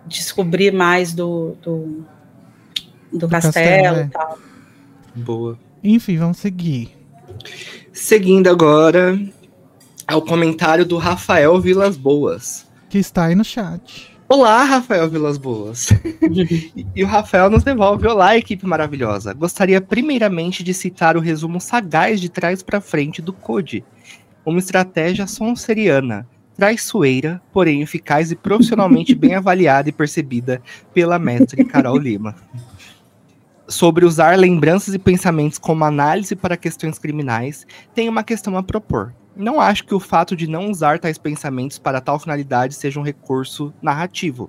descobrir mais do, do, do, do castelo, castelo é. e tal. Boa. Enfim, vamos seguir. Seguindo agora ao comentário do Rafael Vilas Boas. Que está aí no chat. Olá, Rafael Vilas Boas. e o Rafael nos devolve: Olá, equipe maravilhosa. Gostaria primeiramente de citar o resumo sagaz de trás para frente do Code. Uma estratégia sonseriana, traiçoeira, porém eficaz e profissionalmente bem avaliada e percebida pela mestre Carol Lima. Sobre usar lembranças e pensamentos como análise para questões criminais, tem uma questão a propor. Não acho que o fato de não usar tais pensamentos para tal finalidade seja um recurso narrativo.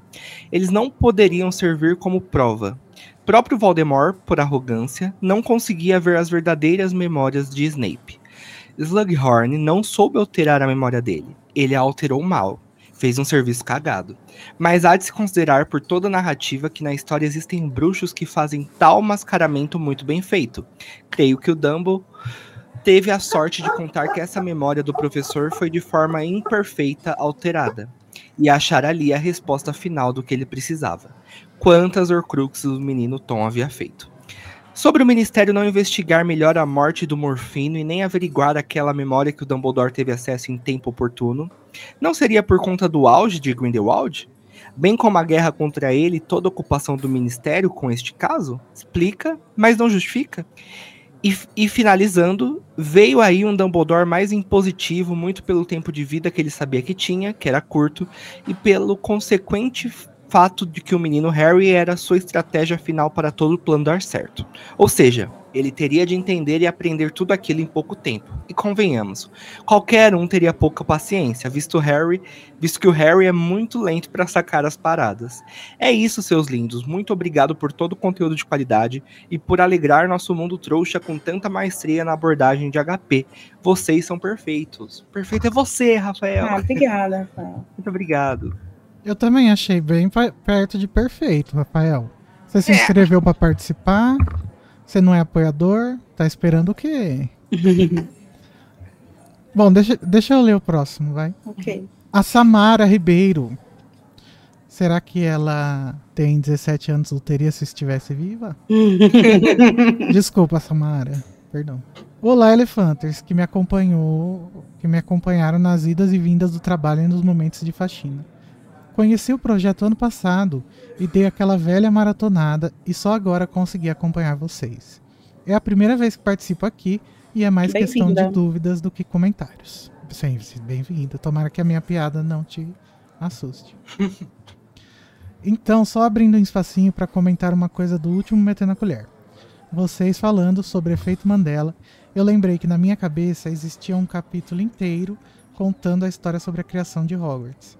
Eles não poderiam servir como prova. Próprio Voldemort, por arrogância, não conseguia ver as verdadeiras memórias de Snape. Slughorn não soube alterar a memória dele. Ele a alterou mal. Fez um serviço cagado. Mas há de se considerar por toda a narrativa que na história existem bruxos que fazem tal mascaramento muito bem feito. Creio que o Dumble teve a sorte de contar que essa memória do professor foi de forma imperfeita alterada e achar ali a resposta final do que ele precisava. Quantas Horcruxes o menino Tom havia feito. Sobre o Ministério não investigar melhor a morte do Morfino e nem averiguar aquela memória que o Dumbledore teve acesso em tempo oportuno, não seria por conta do auge de Grindelwald? Bem como a guerra contra ele e toda a ocupação do Ministério com este caso? Explica, mas não justifica. E, e, finalizando, veio aí um Dumbledore mais impositivo, muito pelo tempo de vida que ele sabia que tinha, que era curto, e pelo consequente fato de que o menino Harry era sua estratégia final para todo o plano dar certo. Ou seja, ele teria de entender e aprender tudo aquilo em pouco tempo. E convenhamos, qualquer um teria pouca paciência, visto Harry, visto que o Harry é muito lento para sacar as paradas. É isso, seus lindos. Muito obrigado por todo o conteúdo de qualidade e por alegrar nosso mundo trouxa com tanta maestria na abordagem de HP. Vocês são perfeitos. Perfeito é você, Rafael. Ah, obrigada, Rafael. Muito obrigado. Eu também achei bem perto de perfeito, Rafael. Você se é. inscreveu para participar? Você não é apoiador? Tá esperando o quê? Bom, deixa, deixa eu ler o próximo, vai. Ok. A Samara Ribeiro. Será que ela tem 17 anos ou teria se estivesse viva? Desculpa, Samara. Perdão. Olá, Elefanters, que me acompanhou, que me acompanharam nas idas e vindas do trabalho e nos momentos de faxina. Conheci o projeto ano passado e dei aquela velha maratonada e só agora consegui acompanhar vocês. É a primeira vez que participo aqui e é mais questão de dúvidas do que comentários. Sim, bem-vinda. Tomara que a minha piada não te assuste. então, só abrindo um espacinho para comentar uma coisa do último Metendo a Colher. Vocês falando sobre efeito Mandela, eu lembrei que na minha cabeça existia um capítulo inteiro contando a história sobre a criação de Hogwarts.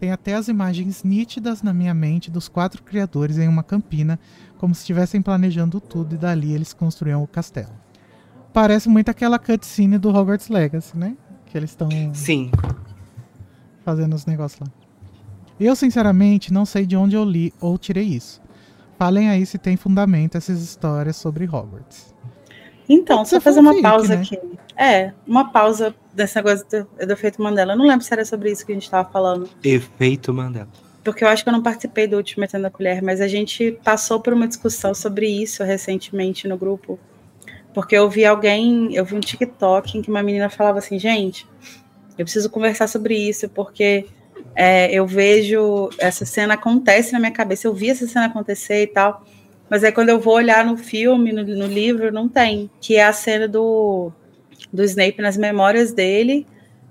Tem até as imagens nítidas na minha mente dos quatro criadores em uma campina, como se estivessem planejando tudo e dali eles construíam o castelo. Parece muito aquela cutscene do Hogwarts Legacy, né? Que eles estão. Sim. Fazendo os negócios lá. Eu, sinceramente, não sei de onde eu li ou tirei isso. Falem aí se tem fundamento essas histórias sobre Hogwarts. Então, só fazer uma pausa né? aqui. É, uma pausa desse negócio do, do, efeito Mandela. Eu não lembro se era sobre isso que a gente estava falando. Efeito Mandela. Porque eu acho que eu não participei do último Metendo a Colher, mas a gente passou por uma discussão sobre isso recentemente no grupo. Porque eu vi alguém, eu vi um TikTok em que uma menina falava assim, gente, eu preciso conversar sobre isso, porque é, eu vejo essa cena acontece na minha cabeça, eu vi essa cena acontecer e tal. Mas aí quando eu vou olhar no filme, no, no livro, não tem. Que é a cena do, do Snape nas memórias dele,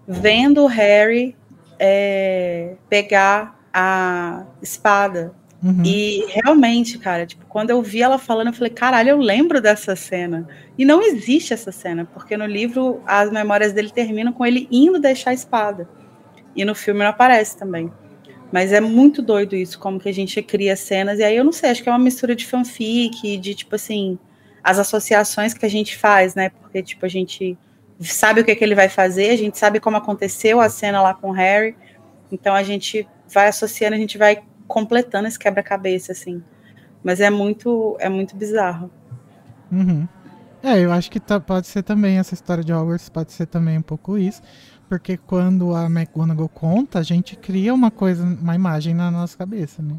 vendo o Harry é, pegar a espada. Uhum. E realmente, cara, tipo, quando eu vi ela falando, eu falei, caralho, eu lembro dessa cena. E não existe essa cena, porque no livro as memórias dele terminam com ele indo deixar a espada. E no filme não aparece também. Mas é muito doido isso, como que a gente cria cenas. E aí eu não sei, acho que é uma mistura de fanfic, de tipo assim, as associações que a gente faz, né? Porque, tipo, a gente sabe o que, é que ele vai fazer, a gente sabe como aconteceu a cena lá com o Harry. Então a gente vai associando, a gente vai completando esse quebra-cabeça, assim. Mas é muito, é muito bizarro. Uhum. É, eu acho que tá, pode ser também essa história de Hogwarts, pode ser também um pouco isso. Porque quando a McGonagall conta, a gente cria uma coisa, uma imagem na nossa cabeça, né?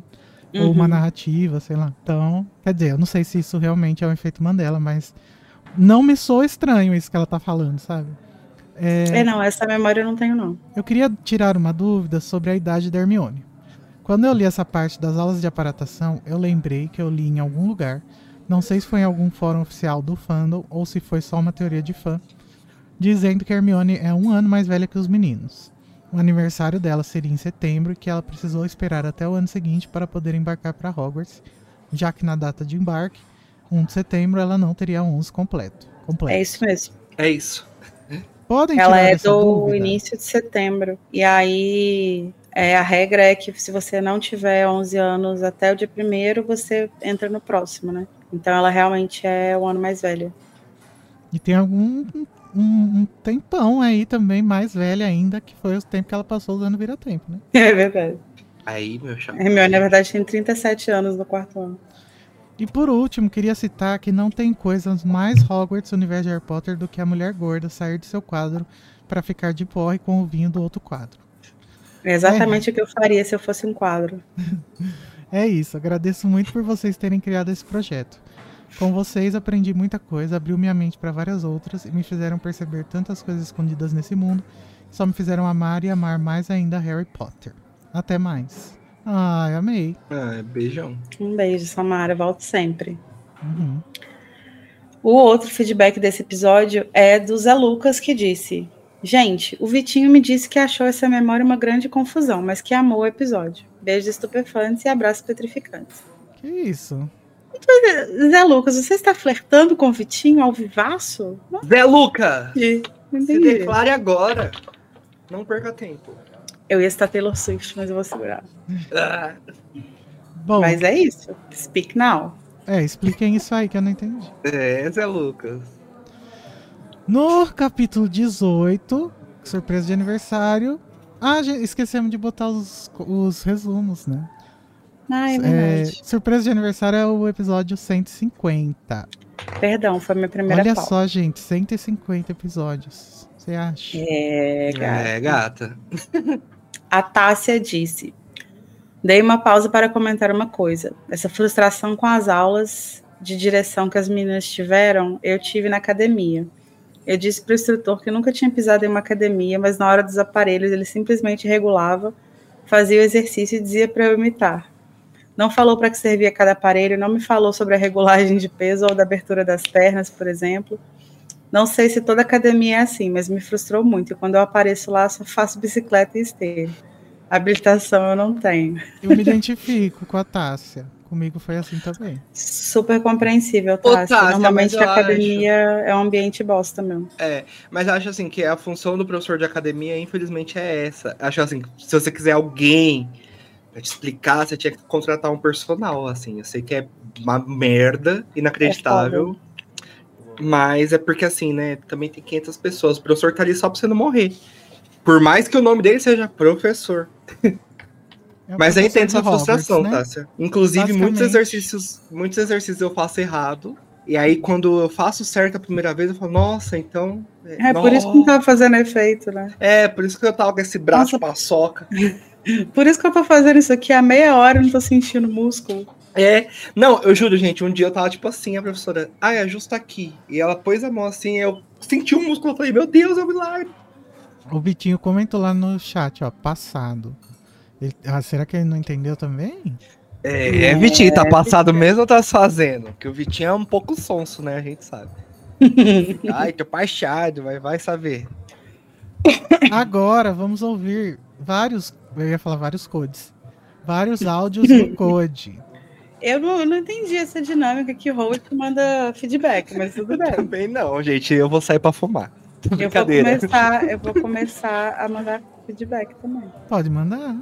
Uhum. Ou uma uhum. narrativa, sei lá. Então, quer dizer, eu não sei se isso realmente é um efeito Mandela, mas não me soa estranho isso que ela tá falando, sabe? É, é não, essa memória eu não tenho, não. Eu queria tirar uma dúvida sobre a idade da Hermione. Quando eu li essa parte das aulas de aparatação, eu lembrei que eu li em algum lugar, não sei se foi em algum fórum oficial do fandom ou se foi só uma teoria de fã, dizendo que Hermione é um ano mais velha que os meninos. O aniversário dela seria em setembro e que ela precisou esperar até o ano seguinte para poder embarcar para Hogwarts, já que na data de embarque, 1 de setembro, ela não teria 11 completo. completo. É isso mesmo. É isso. Podem Ela é do dúvida? início de setembro. E aí é, a regra é que se você não tiver 11 anos até o dia primeiro, você entra no próximo, né? Então ela realmente é o ano mais velha. E tem algum um, um tempão aí também, mais velha ainda, que foi o tempo que ela passou usando vira-tempo, né? É verdade. Aí, meu chapa. Hermione, na verdade, tem 37 anos no quarto ano. E por último, queria citar que não tem coisas mais Hogwarts universo de Harry Potter do que a mulher gorda sair de seu quadro para ficar de porre com o vinho do outro quadro. É exatamente o que eu faria se eu fosse um quadro. É isso, agradeço muito por vocês terem criado esse projeto. Com vocês aprendi muita coisa, abriu minha mente para várias outras e me fizeram perceber tantas coisas escondidas nesse mundo, que só me fizeram amar e amar mais ainda Harry Potter. Até mais. Ai, amei. Ah, beijão. Um beijo, Samara. Volto sempre. Uhum. O outro feedback desse episódio é do Zé Lucas, que disse: Gente, o Vitinho me disse que achou essa memória uma grande confusão, mas que amou o episódio. Beijos estupefantes e abraços petrificantes. Que isso? Zé Lucas, você está flertando com o Vitinho ao vivaço? Não Zé Luca! entendi. Se declare agora. Não perca tempo. Eu ia estar Taylor Swift, mas eu vou segurar. Ah, Bom, Mas é isso. Speak now. é, expliquem isso aí que eu não entendi. é, Zé Lucas. No capítulo 18, surpresa de aniversário. Ah, gente, esquecemos de botar os, os resumos, né? Ah, é É, verdade. surpresa de aniversário é o episódio 150. Perdão, foi a minha primeira Olha pauta. só, gente, 150 episódios. Você acha? É, gata. É, gata. A Tássia disse: Dei uma pausa para comentar uma coisa. Essa frustração com as aulas de direção que as meninas tiveram, eu tive na academia. Eu disse para o instrutor que nunca tinha pisado em uma academia, mas na hora dos aparelhos ele simplesmente regulava, fazia o exercício e dizia para eu imitar. Não falou para que servia cada aparelho, não me falou sobre a regulagem de peso ou da abertura das pernas, por exemplo. Não sei se toda academia é assim, mas me frustrou muito. E quando eu apareço lá, só faço bicicleta e esteira. Habilitação eu não tenho. Eu me identifico com a Tássia. Comigo foi assim também. Super compreensível, Ô, Tássia. Tássia, Normalmente a academia é um ambiente bosta mesmo. É, mas eu acho assim que a função do professor de academia, infelizmente, é essa. Acho assim, se você quiser alguém pra te explicar, você tinha que contratar um personal, assim. Eu sei que é uma merda, inacreditável. mas é porque assim, né? Também tem 500 pessoas. O professor tá ali só pra você não morrer. Por mais que o nome dele seja professor. É Mas eu entendo sua Hogwarts, frustração, né? Tássia. Inclusive, muitos exercícios, muitos exercícios eu faço errado. E aí, quando eu faço certo a primeira vez, eu falo, nossa, então. É por isso que não tá fazendo efeito, né? É, por isso que eu tava com esse braço Nossa. paçoca. Por isso que eu tô fazendo isso aqui há meia hora e não tô sentindo músculo. É. Não, eu juro, gente, um dia eu tava tipo assim, a professora, ai, ajusta aqui. E ela pôs a mão assim, eu senti o músculo, eu falei, meu Deus, é um milagre. O Vitinho comentou lá no chat, ó, passado. Ele- ah, será que ele não entendeu também? É, é Vitinho, tá passado mesmo ou tá se fazendo? Porque o Vitinho é um pouco sonso, né? A gente sabe. Ai, tô paixado, vai, vai saber. Agora vamos ouvir vários, eu ia falar vários codes. Vários áudios do code. Eu não, eu não entendi essa dinâmica que o Holt manda feedback, mas tudo bem. Também não, gente, eu vou sair pra fumar. Eu vou, Brincadeira. começar, eu vou começar a mandar feedback também. Pode mandar.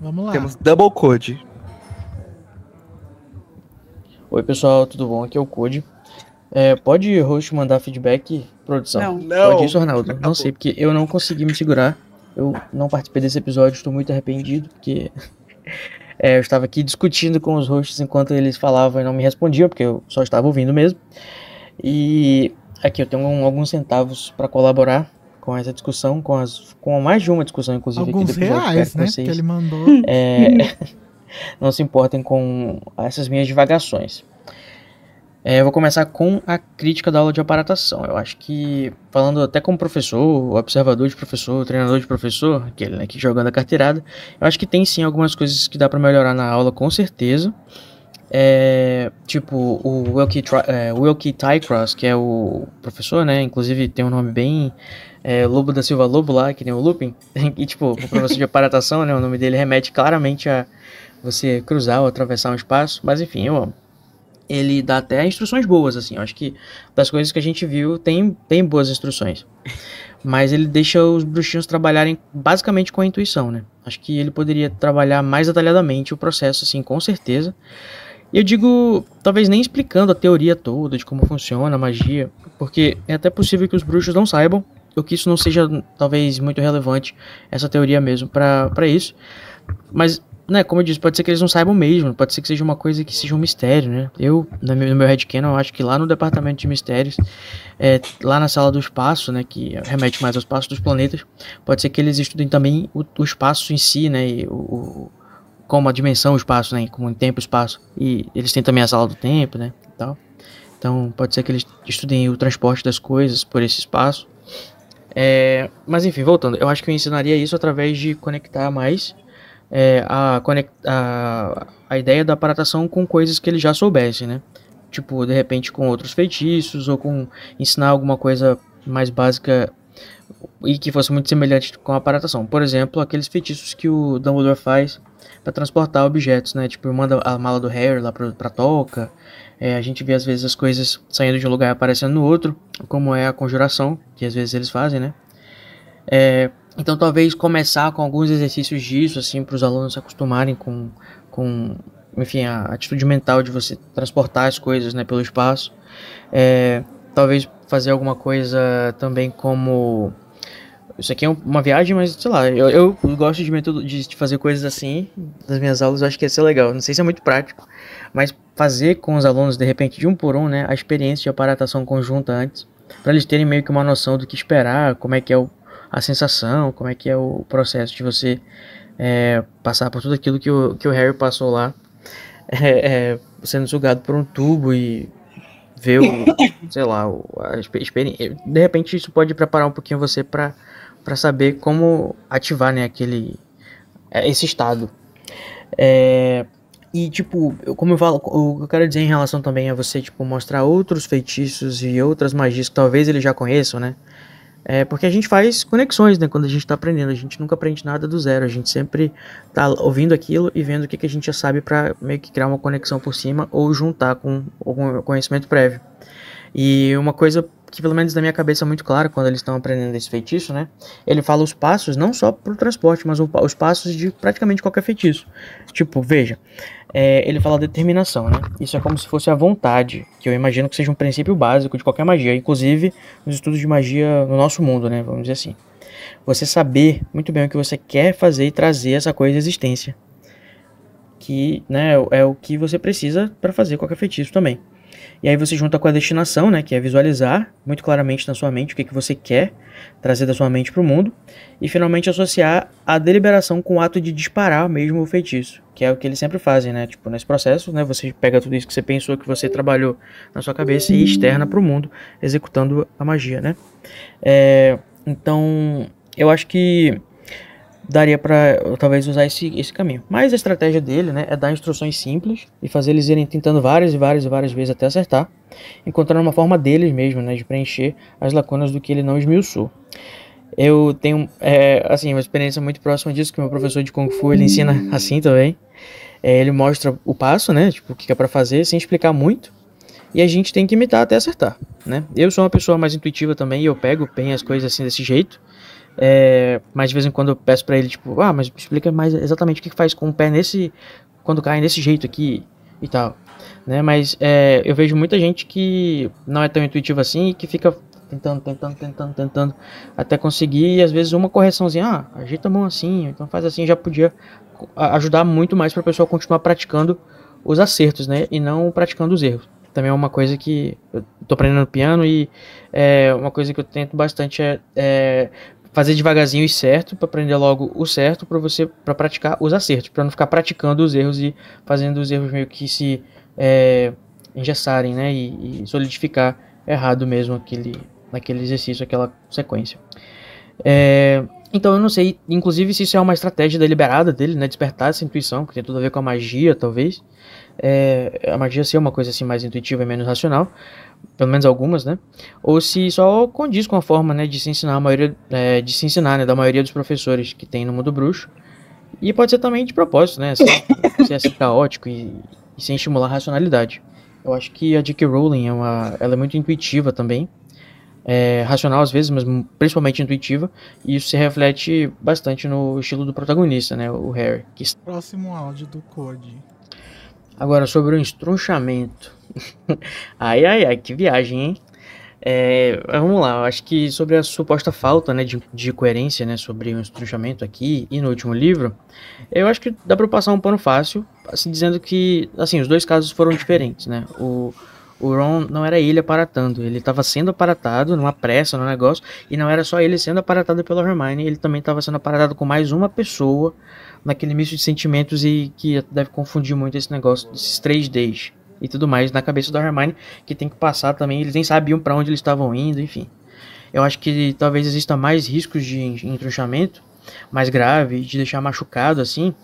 Vamos lá. Temos double code. Oi pessoal, tudo bom? Aqui é o Code. É, pode host mandar feedback, produção? Não. Não. Pode isso, Arnaldo? Não sei, porque eu não consegui me segurar. Eu não participei desse episódio, estou muito arrependido, porque é, eu estava aqui discutindo com os hosts enquanto eles falavam e não me respondiam, porque eu só estava ouvindo mesmo. E aqui eu tenho um- alguns centavos para colaborar com essa discussão, com, as, com mais de uma discussão, inclusive, Alguns aqui do episódio. reais, né? Que ele mandou. é, não se importem com essas minhas divagações. É, eu vou começar com a crítica da aula de aparatação. Eu acho que, falando até como professor, observador de professor, treinador de professor, aquele né, que jogando a carteirada, eu acho que tem sim algumas coisas que dá para melhorar na aula, com certeza. É, tipo, o Wilkie, é, Wilkie Tycross, que é o professor, né? Inclusive tem um nome bem é, Lobo da Silva Lobo lá, que nem o Lupin. E tipo, o professor de aparatação, né? O nome dele remete claramente a você cruzar ou atravessar um espaço. Mas enfim, eu amo. Ele dá até instruções boas, assim. Eu acho que das coisas que a gente viu, tem, tem boas instruções. Mas ele deixa os bruxinhos trabalharem basicamente com a intuição, né? Acho que ele poderia trabalhar mais detalhadamente o processo, assim, com certeza. E eu digo, talvez nem explicando a teoria toda de como funciona a magia, porque é até possível que os bruxos não saibam, ou que isso não seja talvez muito relevante, essa teoria mesmo, para isso. Mas né, como eu disse, pode ser que eles não saibam mesmo, pode ser que seja uma coisa que seja um mistério, né? Eu, no meu, meu headcanon, eu acho que lá no departamento de mistérios, é, lá na sala do espaço, né, que remete mais ao espaço dos planetas, pode ser que eles estudem também o, o espaço em si, né, e o, o, como a dimensão, o espaço, né, como em tempo e espaço. E eles têm também a sala do tempo, né, e tal. Então, pode ser que eles estudem o transporte das coisas por esse espaço. É, mas enfim, voltando, eu acho que eu ensinaria isso através de conectar mais é, a, a, a ideia da aparatação com coisas que ele já soubesse, né? Tipo, de repente com outros feitiços ou com ensinar alguma coisa mais básica e que fosse muito semelhante com a aparatação. Por exemplo, aqueles feitiços que o Dumbledore faz para transportar objetos, né? Tipo, manda a mala do Harry lá pra, pra toca. É, a gente vê às vezes as coisas saindo de um lugar e aparecendo no outro, como é a conjuração, que às vezes eles fazem, né? É, então talvez começar com alguns exercícios disso, assim, para os alunos se acostumarem com, com, enfim, a atitude mental de você transportar as coisas, né, pelo espaço. É, talvez fazer alguma coisa também como isso aqui é uma viagem, mas sei lá, eu, eu gosto de, método, de fazer coisas assim nas minhas aulas, eu acho que ia ser legal. Não sei se é muito prático, mas fazer com os alunos, de repente, de um por um, né, a experiência de aparatação conjunta antes, para eles terem meio que uma noção do que esperar, como é que é o a sensação, como é que é o processo de você é, passar por tudo aquilo que o, que o Harry passou lá, é, é, sendo sugado por um tubo e ver o, sei lá, a experiência. De repente isso pode preparar um pouquinho você para para saber como ativar, né, aquele é, esse estado. É, e tipo, como eu falo, o que eu quero dizer em relação também a você, tipo, mostrar outros feitiços e outras magias que talvez eles já conheçam, né? É porque a gente faz conexões, né? Quando a gente está aprendendo, a gente nunca aprende nada do zero. A gente sempre tá ouvindo aquilo e vendo o que, que a gente já sabe para meio que criar uma conexão por cima ou juntar com algum conhecimento prévio. E uma coisa que pelo menos na minha cabeça é muito clara quando eles estão aprendendo esse feitiço, né? Ele fala os passos não só para o transporte, mas os passos de praticamente qualquer feitiço. Tipo, veja, é, ele fala determinação, né? Isso é como se fosse a vontade, que eu imagino que seja um princípio básico de qualquer magia, inclusive nos estudos de magia no nosso mundo, né? Vamos dizer assim. Você saber muito bem o que você quer fazer e trazer essa coisa à existência. Que né, é o que você precisa para fazer qualquer feitiço também. E aí você junta com a destinação, né, que é visualizar muito claramente na sua mente o que, que você quer trazer da sua mente para o mundo. E finalmente associar a deliberação com o ato de disparar mesmo o feitiço, que é o que eles sempre fazem, né? Tipo, nesse processo, né, você pega tudo isso que você pensou, que você trabalhou na sua cabeça e externa para o mundo, executando a magia, né? É, então, eu acho que daria para talvez usar esse, esse caminho. Mas a estratégia dele né, é dar instruções simples e fazer eles irem tentando várias e várias e várias vezes até acertar, encontrando uma forma deles mesmo né, de preencher as lacunas do que ele não esmiuçou. Eu tenho é, assim uma experiência muito próxima disso que meu professor de kung fu ele ensina assim também. É, ele mostra o passo, né, tipo o que é para fazer, sem explicar muito. E a gente tem que imitar até acertar, né? Eu sou uma pessoa mais intuitiva também e eu pego bem as coisas assim desse jeito. É, mas de vez em quando eu peço para ele, tipo, ah, mas explica mais exatamente o que faz com o pé nesse. quando cai nesse jeito aqui e tal. Né? Mas é, eu vejo muita gente que não é tão intuitiva assim e que fica tentando, tentando, tentando, tentando até conseguir. E às vezes uma correçãozinha, ah, ajeita a mão assim, então faz assim, já podia ajudar muito mais para a pessoa continuar praticando os acertos, né? E não praticando os erros. Também é uma coisa que eu tô aprendendo piano e é uma coisa que eu tento bastante é, é fazer devagarzinho e certo para aprender logo o certo para você para praticar os acertos, para não ficar praticando os erros e fazendo os erros meio que se é, engessarem, né, e, e, solidificar errado mesmo aquele naquele exercício, aquela sequência. É, então eu não sei, inclusive se isso é uma estratégia deliberada dele, né, despertar essa intuição, que tem tudo a ver com a magia, talvez. É, a magia ser uma coisa assim mais intuitiva e menos racional, pelo menos algumas, né? Ou se só condiz com a forma, né, de se ensinar a maioria, é, de se ensinar, né, da maioria dos professores que tem no mundo bruxo. E pode ser também de propósito, né, ser, ser assim caótico e, e, sem estimular a racionalidade. Eu acho que a J.K. Rowling é uma, ela é muito intuitiva também, é, racional às vezes, mas principalmente intuitiva, e isso se reflete bastante no estilo do protagonista, né, o Harry. Que... Próximo áudio do Code. Agora, sobre o estrunchamento. ai, ai, ai, que viagem, hein? É, vamos lá, eu acho que sobre a suposta falta né, de, de coerência né, sobre o estrunchamento aqui e no último livro, eu acho que dá para passar um pano fácil, assim, dizendo que assim, os dois casos foram diferentes. Né? O, o Ron não era ele aparatando, ele estava sendo aparatado numa pressa, no negócio, e não era só ele sendo aparatado pela Hermione, ele também estava sendo aparatado com mais uma pessoa naquele misto de sentimentos e que deve confundir muito esse negócio desses três Ds e tudo mais na cabeça da Hermione, que tem que passar também, eles nem sabiam para onde eles estavam indo, enfim. Eu acho que talvez exista mais riscos de entrunchamento mais grave, de deixar machucado assim,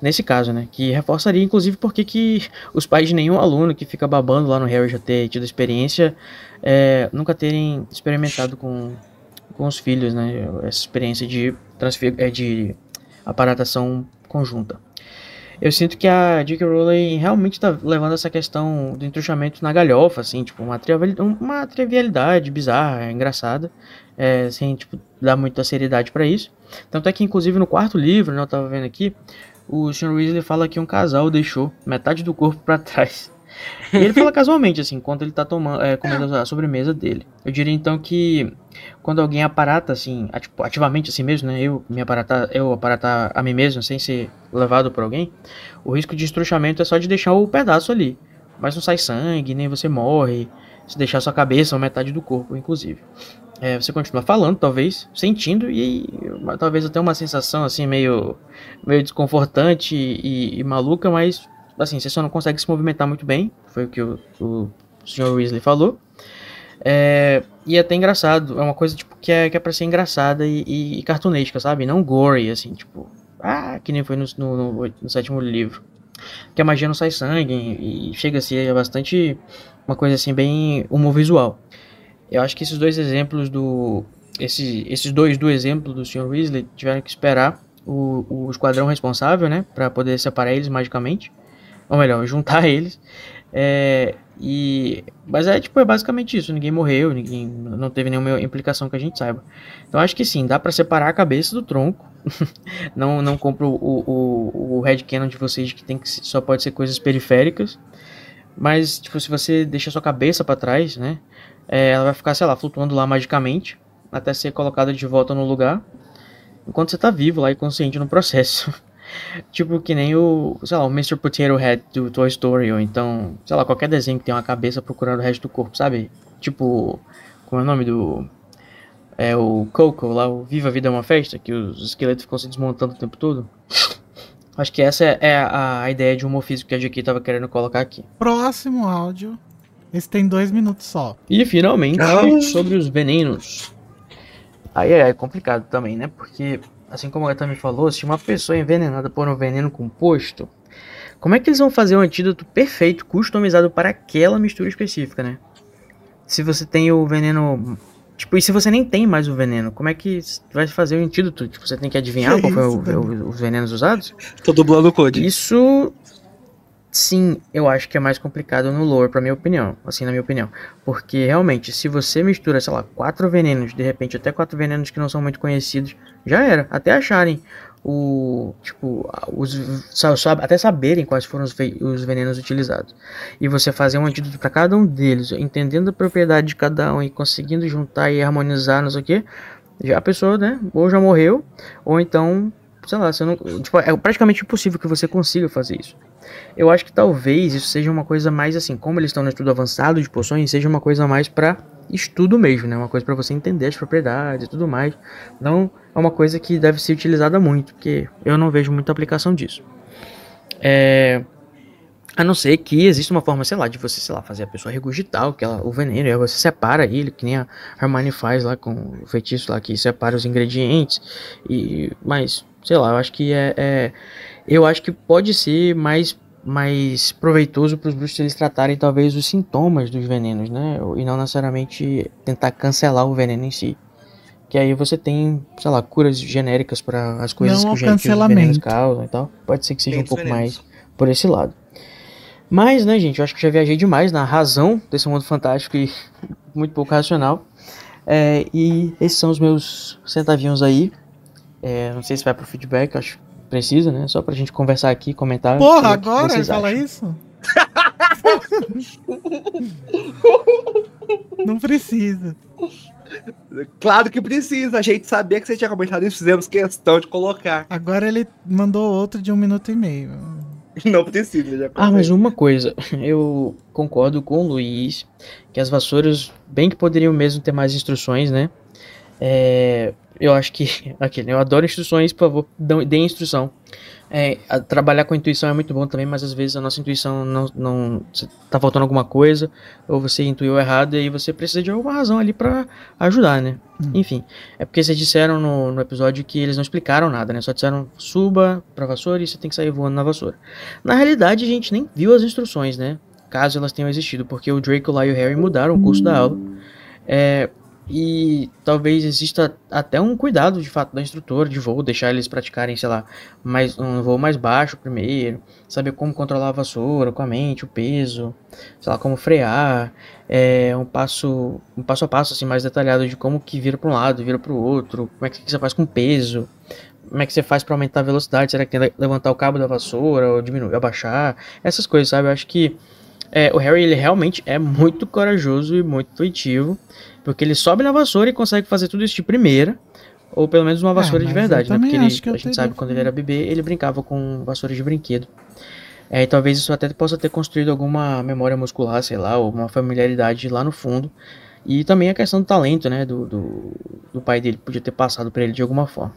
nesse caso, né? Que reforçaria, inclusive, porque que os pais de nenhum aluno que fica babando lá no Harry já ter tido experiência, é, nunca terem experimentado com, com os filhos, né? Essa experiência de, transfer, é, de aparatação conjunta. Eu sinto que a J.K. Rowling realmente está levando essa questão do entruxamento na galhofa, assim, tipo, uma, uma trivialidade bizarra, engraçada, é, sem, tipo, dar muita seriedade para isso. Tanto é que, inclusive, no quarto livro, né, eu tava vendo aqui, o Sr. Weasley fala que um casal deixou metade do corpo para trás. E ele fala casualmente, assim, enquanto ele tá tomando, é, comendo a sobremesa dele. Eu diria então que quando alguém aparata, assim, ativamente assim mesmo, né? Eu me aparatar, eu aparatar a mim mesmo sem ser levado por alguém, o risco de estruxamento é só de deixar o pedaço ali. Mas não sai sangue, nem você morre, se deixar sua cabeça ou metade do corpo, inclusive. É, você continua falando, talvez, sentindo e talvez até uma sensação assim meio, meio desconfortante e, e, maluca, mas assim, você só não consegue se movimentar muito bem, foi o que o, o Sr. Weasley falou. É, e é até engraçado, é uma coisa tipo que é, que é pra ser engraçada e, e, e cartunesca, sabe? Não gory, assim, tipo, ah, que nem foi no, no, no, no sétimo livro. Que a magia não sai sangue e, chega a ser bastante uma coisa assim, bem humor visual. Eu acho que esses dois exemplos do. Esse, esses dois do exemplo do Sr. Weasley tiveram que esperar o, o esquadrão responsável, né? Pra poder separar eles magicamente. Ou melhor, juntar eles. É, e, mas é tipo, é basicamente isso. Ninguém morreu, ninguém não teve nenhuma implicação que a gente saiba. Então acho que sim, dá para separar a cabeça do tronco. não não compro o, o, o headcanon de vocês que tem que só pode ser coisas periféricas. Mas, tipo, se você deixa sua cabeça para trás, né? É, ela vai ficar, sei lá, flutuando lá magicamente até ser colocada de volta no lugar. Enquanto você tá vivo lá e consciente no processo. tipo que nem o, sei lá, o Mr. Potato Head do Toy Story, ou então, sei lá, qualquer desenho que tem uma cabeça procurando o resto do corpo, sabe? Tipo, como é o nome do. É o Coco lá, o Viva a Vida é uma Festa, que os esqueletos ficam se desmontando o tempo todo. Acho que essa é a, a ideia de humor físico que a GQ tava querendo colocar aqui. Próximo áudio. Esse tem dois minutos só. E finalmente, ah. sobre os venenos. Aí é complicado também, né? Porque assim como a Gata me falou, se uma pessoa é envenenada por um veneno composto, como é que eles vão fazer um antídoto perfeito, customizado para aquela mistura específica, né? Se você tem o veneno. Tipo, e se você nem tem mais o veneno, como é que vai fazer o antídoto? Tipo, você tem que adivinhar que qual foi o, os venenos usados? Tô dublando o code. Isso sim, eu acho que é mais complicado no lore, pra minha opinião, assim, na minha opinião. Porque realmente, se você mistura, sei lá, quatro venenos, de repente até quatro venenos que não são muito conhecidos, já era. Até acharem o. Tipo, os, até saberem quais foram os, os venenos utilizados. E você fazer um antídoto para cada um deles, entendendo a propriedade de cada um e conseguindo juntar e harmonizar, não sei o que. Já a pessoa, né, ou já morreu, ou então sei lá, você não, tipo, é praticamente impossível que você consiga fazer isso. Eu acho que talvez isso seja uma coisa mais assim, como eles estão no estudo avançado de poções, seja uma coisa mais para estudo mesmo, né? Uma coisa para você entender as propriedades e tudo mais. Não é uma coisa que deve ser utilizada muito, porque eu não vejo muita aplicação disso. É, a não ser que exista uma forma, sei lá, de você, sei lá, fazer a pessoa regurgitar o, ela, o veneno, e aí você separa ele, que nem a Hermione faz lá com o feitiço lá, que separa os ingredientes, e, mas, sei lá, eu acho que é, é eu acho que pode ser mais, mais proveitoso para os bruxos eles tratarem talvez os sintomas dos venenos, né? E não necessariamente tentar cancelar o veneno em si. Que aí você tem, sei lá, curas genéricas para as coisas não que, os venenos causam e tal. Pode ser que seja um pouco venenos. mais por esse lado. Mas, né, gente, eu acho que já viajei demais na razão desse mundo fantástico e muito pouco racional. É, e esses são os meus centavinhos aí. É, não sei se vai pro feedback, acho precisa, né? Só pra gente conversar aqui, comentar. Porra, agora ele fala isso? Não precisa. Claro que precisa. A gente sabia que você tinha comentado isso, fizemos questão de colocar. Agora ele mandou outro de um minuto e meio. Não precisa, já Ah, mas uma coisa, eu concordo com o Luiz que as vassouras bem que poderiam mesmo ter mais instruções, né? É, eu acho que aquele, eu adoro instruções, por favor, dê instrução. É, trabalhar com intuição é muito bom também, mas às vezes a nossa intuição não, não tá faltando alguma coisa, ou você intuiu errado e aí você precisa de alguma razão ali para ajudar, né? Hum. Enfim, é porque vocês disseram no, no episódio que eles não explicaram nada, né? Só disseram suba pra vassoura e você tem que sair voando na vassoura. Na realidade, a gente nem viu as instruções, né? Caso elas tenham existido, porque o Draco lá e o Harry mudaram o curso da aula. É, e talvez exista até um cuidado de fato da instrutora de voo, deixar eles praticarem, sei lá, mais, um voo mais baixo primeiro, saber como controlar a vassoura com a mente, o peso, sei lá, como frear, é, um passo um passo a passo assim mais detalhado de como que vira para um lado, vira para o outro, como é que você faz com peso, como é que você faz para aumentar a velocidade, será que tem que levantar o cabo da vassoura ou diminuir, abaixar, essas coisas, sabe? Eu acho que é, o Harry ele realmente é muito corajoso e muito intuitivo. Porque ele sobe na vassoura e consegue fazer tudo isso de primeira. Ou pelo menos uma é, vassoura é, de verdade, né? Porque ele, a gente sabe quando ele era bebê, ele brincava com vassoura de brinquedo. É, e talvez isso até possa ter construído alguma memória muscular, sei lá, ou uma familiaridade lá no fundo. E também a questão do talento, né? Do, do, do pai dele podia ter passado para ele de alguma forma.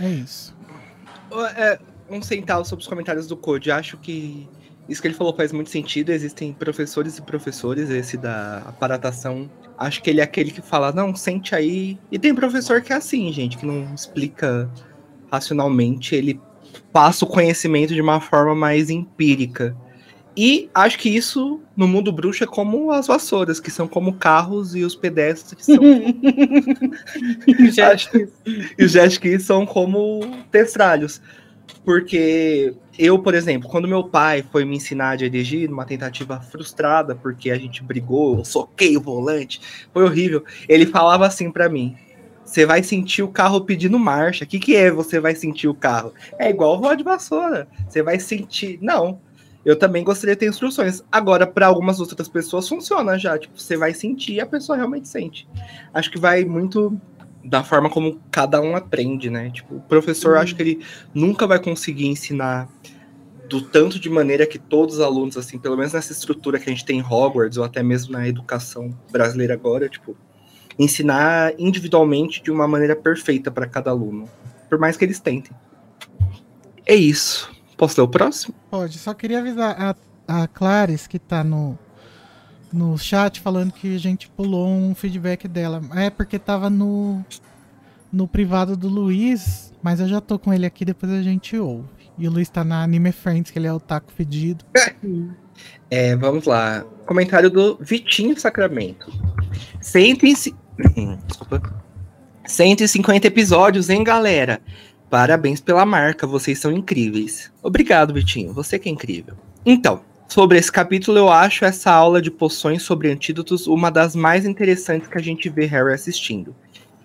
É isso. É, um centavo sobre os comentários do Code. Acho que isso que ele falou faz muito sentido. Existem professores e professores, esse da aparatação. Acho que ele é aquele que fala, não, sente aí. E tem professor que é assim, gente, que não explica racionalmente, ele passa o conhecimento de uma forma mais empírica. E acho que isso no mundo bruxo é como as vassouras, que são como carros, e os pedestres que são. e os skis são como testralhos. Porque eu, por exemplo, quando meu pai foi me ensinar a dirigir, numa tentativa frustrada, porque a gente brigou, eu soquei o volante, foi horrível. Ele falava assim para mim: você vai sentir o carro pedindo marcha. O que, que é você vai sentir o carro? É igual voar de vassoura. Você vai sentir. Não. Eu também gostaria de ter instruções. Agora, para algumas outras pessoas, funciona já. Tipo, você vai sentir e a pessoa realmente sente. Acho que vai muito da forma como cada um aprende, né? Tipo, o professor uhum. acho que ele nunca vai conseguir ensinar do tanto de maneira que todos os alunos, assim, pelo menos nessa estrutura que a gente tem em Hogwarts, ou até mesmo na educação brasileira agora, tipo, ensinar individualmente de uma maneira perfeita para cada aluno, por mais que eles tentem. É isso. Posso ler o próximo? Pode, só queria avisar a, a Clares que tá no, no chat falando que a gente pulou um feedback dela. É porque tava no, no privado do Luiz, mas eu já tô com ele aqui, depois a gente ouve. E o Luiz tá na Anime Friends, que ele é o taco fedido. É, vamos lá. Comentário do Vitinho Sacramento. 150... Desculpa. 150 episódios, hein, galera? Parabéns pela marca, vocês são incríveis. Obrigado, Vitinho, você que é incrível. Então, sobre esse capítulo, eu acho essa aula de poções sobre antídotos uma das mais interessantes que a gente vê Harry assistindo.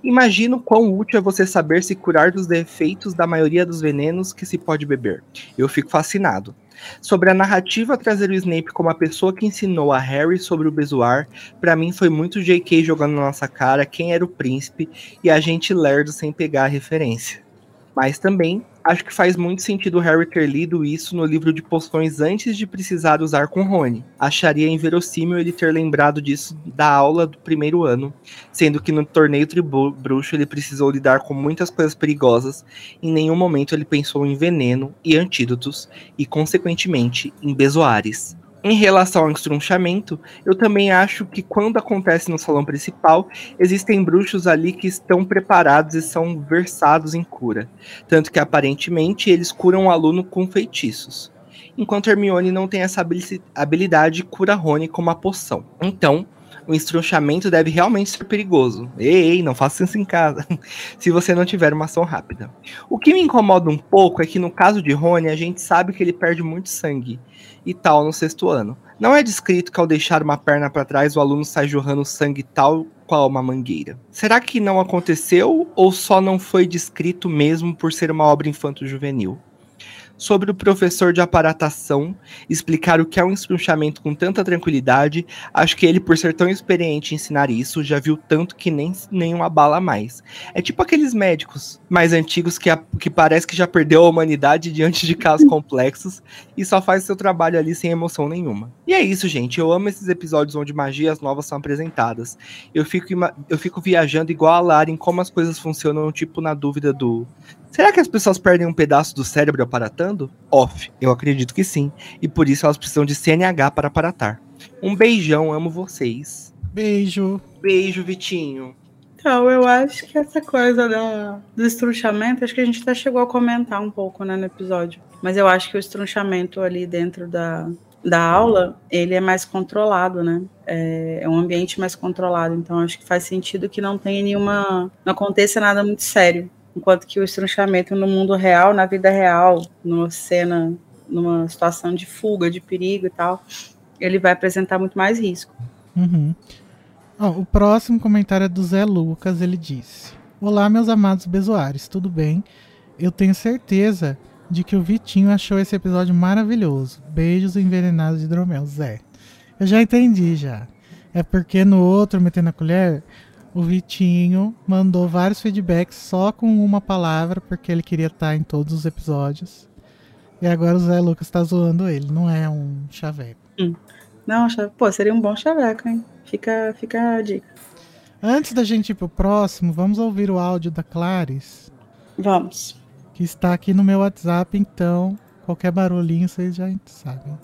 Imagino quão útil é você saber se curar dos defeitos da maioria dos venenos que se pode beber. Eu fico fascinado. Sobre a narrativa trazer o Snape como a pessoa que ensinou a Harry sobre o bezoar, para mim foi muito J.K. jogando na nossa cara quem era o príncipe e a gente lerdo sem pegar a referência. Mas também acho que faz muito sentido o Harry ter lido isso no livro de poções antes de precisar usar com Rony. Acharia inverossímil ele ter lembrado disso da aula do primeiro ano, sendo que no torneio tribu bruxo ele precisou lidar com muitas coisas perigosas. Em nenhum momento ele pensou em veneno e antídotos e, consequentemente, em bezoares. Em relação ao estrunchamento, eu também acho que quando acontece no salão principal, existem bruxos ali que estão preparados e são versados em cura. Tanto que aparentemente eles curam o aluno com feitiços. Enquanto Hermione não tem essa habilidade de cura Rony com uma poção. Então, o estrunchamento deve realmente ser perigoso. Ei, não faça isso em casa, se você não tiver uma ação rápida. O que me incomoda um pouco é que no caso de Rony, a gente sabe que ele perde muito sangue e tal no sexto ano. Não é descrito que ao deixar uma perna para trás o aluno sai jorrando sangue tal qual uma mangueira. Será que não aconteceu ou só não foi descrito mesmo por ser uma obra infanto-juvenil? Sobre o professor de aparatação explicar o que é um estrunchamento com tanta tranquilidade. Acho que ele, por ser tão experiente em ensinar isso, já viu tanto que nem nenhum abala mais. É tipo aqueles médicos mais antigos que, a, que parece que já perdeu a humanidade diante de casos complexos e só faz seu trabalho ali sem emoção nenhuma. E é isso, gente. Eu amo esses episódios onde magias novas são apresentadas. Eu fico, eu fico viajando igual a Lara em como as coisas funcionam, tipo na dúvida do Será que as pessoas perdem um pedaço do cérebro aparatando? Off, eu acredito que sim. E por isso elas precisam de CNH para aparatar. Um beijão, amo vocês. Beijo. Beijo, Vitinho. Então, eu acho que essa coisa da, do estrunchamento, acho que a gente até chegou a comentar um pouco né, no episódio. Mas eu acho que o estrunchamento ali dentro da, da aula, ele é mais controlado, né? É, é um ambiente mais controlado. Então, acho que faz sentido que não tenha nenhuma. não aconteça nada muito sério enquanto que o estrunchamento no mundo real, na vida real, numa cena, numa situação de fuga, de perigo e tal, ele vai apresentar muito mais risco. Uhum. Oh, o próximo comentário é do Zé Lucas, ele disse: Olá, meus amados bezoares, tudo bem? Eu tenho certeza de que o Vitinho achou esse episódio maravilhoso. Beijos envenenados de hidromel, Zé. Eu já entendi já. É porque no outro, metendo a colher, o Vitinho mandou vários feedbacks só com uma palavra, porque ele queria estar em todos os episódios. E agora o Zé Lucas tá zoando ele, não é um chaveco. Hum. Não, pô, seria um bom chaveco, hein? Fica, fica a dica. Antes da gente ir pro próximo, vamos ouvir o áudio da Clares. Vamos. Que está aqui no meu WhatsApp, então qualquer barulhinho vocês já sabem.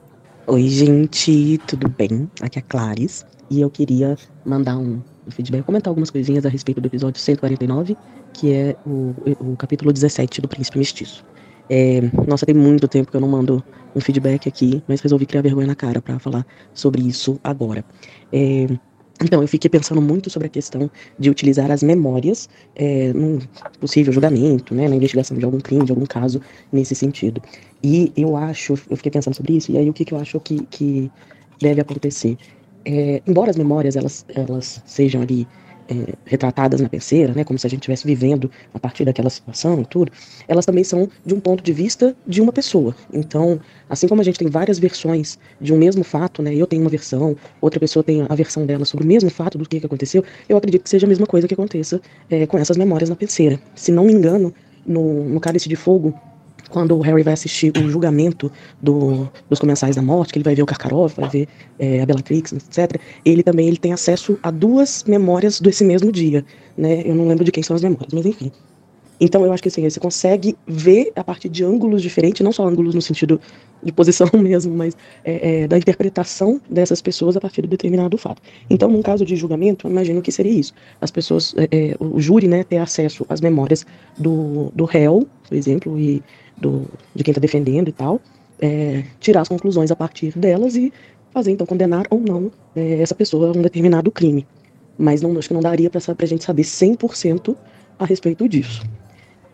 Oi, gente, tudo bem? Aqui é a Clares e eu queria mandar um feedback, comentar algumas coisinhas a respeito do episódio 149, que é o, o capítulo 17 do Príncipe Mestiço. É, nossa, tem muito tempo que eu não mando um feedback aqui, mas resolvi criar vergonha na cara para falar sobre isso agora. É, então, eu fiquei pensando muito sobre a questão de utilizar as memórias é, num possível julgamento, né, na investigação de algum crime, de algum caso, nesse sentido. E eu acho, eu fiquei pensando sobre isso, e aí o que, que eu acho que, que deve acontecer? É, embora as memórias elas, elas sejam ali é, retratadas na terceira, né, como se a gente estivesse vivendo a partir daquela situação e tudo, elas também são de um ponto de vista de uma pessoa. Então, assim como a gente tem várias versões de um mesmo fato, né, eu tenho uma versão, outra pessoa tem a versão dela sobre o mesmo fato do que, que aconteceu, eu acredito que seja a mesma coisa que aconteça é, com essas memórias na terceira. Se não me engano, no, no Cálice de Fogo, quando o Harry vai assistir o julgamento do, dos comensais da morte, que ele vai ver o Karkaroff, vai ver é, a Bellatrix, etc., ele também ele tem acesso a duas memórias desse mesmo dia, né? Eu não lembro de quem são as memórias, mas enfim. Então eu acho que assim, você consegue ver a partir de ângulos diferentes, não só ângulos no sentido de posição mesmo, mas é, é, da interpretação dessas pessoas a partir de determinado fato. Então, num caso de julgamento, eu imagino que seria isso. As pessoas, é, o júri, né, ter acesso às memórias do, do réu, por exemplo, e do, de quem está defendendo e tal, é, tirar as conclusões a partir delas e fazer, então, condenar ou não é, essa pessoa a um determinado crime. Mas não, acho que não daria para a gente saber 100% a respeito disso.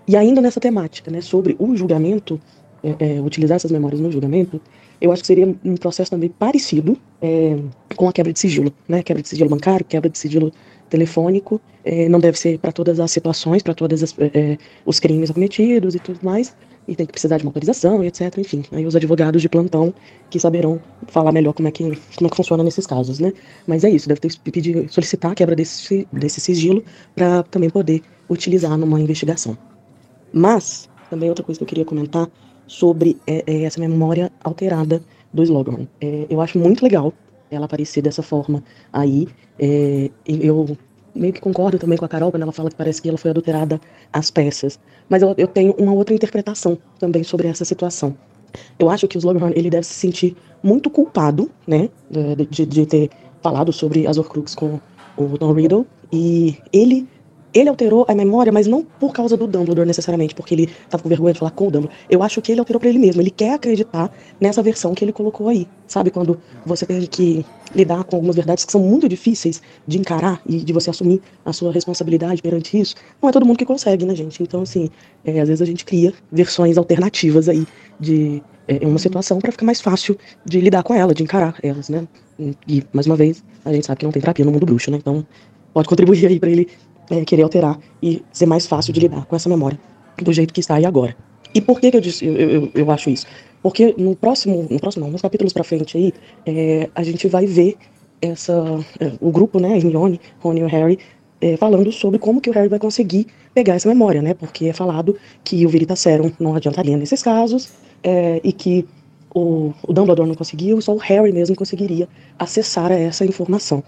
E ainda nessa temática, né, sobre o julgamento, é, é, utilizar essas memórias no julgamento, eu acho que seria um processo também parecido é, com a quebra de sigilo, né, quebra de sigilo bancário, quebra de sigilo telefônico, é, não deve ser para todas as situações, para todos é, é, os crimes cometidos e tudo mais, e tem que precisar de uma autorização, etc. Enfim, aí os advogados de plantão que saberão falar melhor como é que, como é que funciona nesses casos, né? Mas é isso, deve ter que pedir, solicitar a quebra desse, desse sigilo para também poder utilizar numa investigação. Mas, também outra coisa que eu queria comentar sobre é, é essa memória alterada do Slogan. É, eu acho muito legal ela aparecer dessa forma aí. É, eu meio que concordo também com a Carol quando ela fala que parece que ela foi adulterada às peças. Mas eu, eu tenho uma outra interpretação também sobre essa situação. Eu acho que o Slughorn, ele deve se sentir muito culpado, né, de, de, de ter falado sobre as Horcrux com o Tom Riddle, e ele ele alterou a memória, mas não por causa do Dumbledore necessariamente, porque ele tava com vergonha de falar com o Dumbledore. Eu acho que ele alterou para ele mesmo. Ele quer acreditar nessa versão que ele colocou aí. Sabe quando você tem que lidar com algumas verdades que são muito difíceis de encarar e de você assumir a sua responsabilidade perante isso? Não é todo mundo que consegue, né, gente? Então, assim, é, às vezes a gente cria versões alternativas aí de é, uma situação para ficar mais fácil de lidar com ela, de encarar elas, né? E, mais uma vez, a gente sabe que não tem terapia no mundo bruxo, né? Então, pode contribuir aí para ele é, querer alterar e ser mais fácil de lidar com essa memória do jeito que está aí agora. E por que, que eu, disse, eu, eu, eu acho isso? Porque no próximo, no próximo, não, nos capítulos para frente aí, é, a gente vai ver essa, é, o grupo, né, Hermione, Rony e Harry, é, falando sobre como que o Harry vai conseguir pegar essa memória, né? Porque é falado que o Veritaserum não adiantaria nesses casos é, e que o, o Dumbledore não conseguiu, só o Harry mesmo conseguiria acessar essa informação.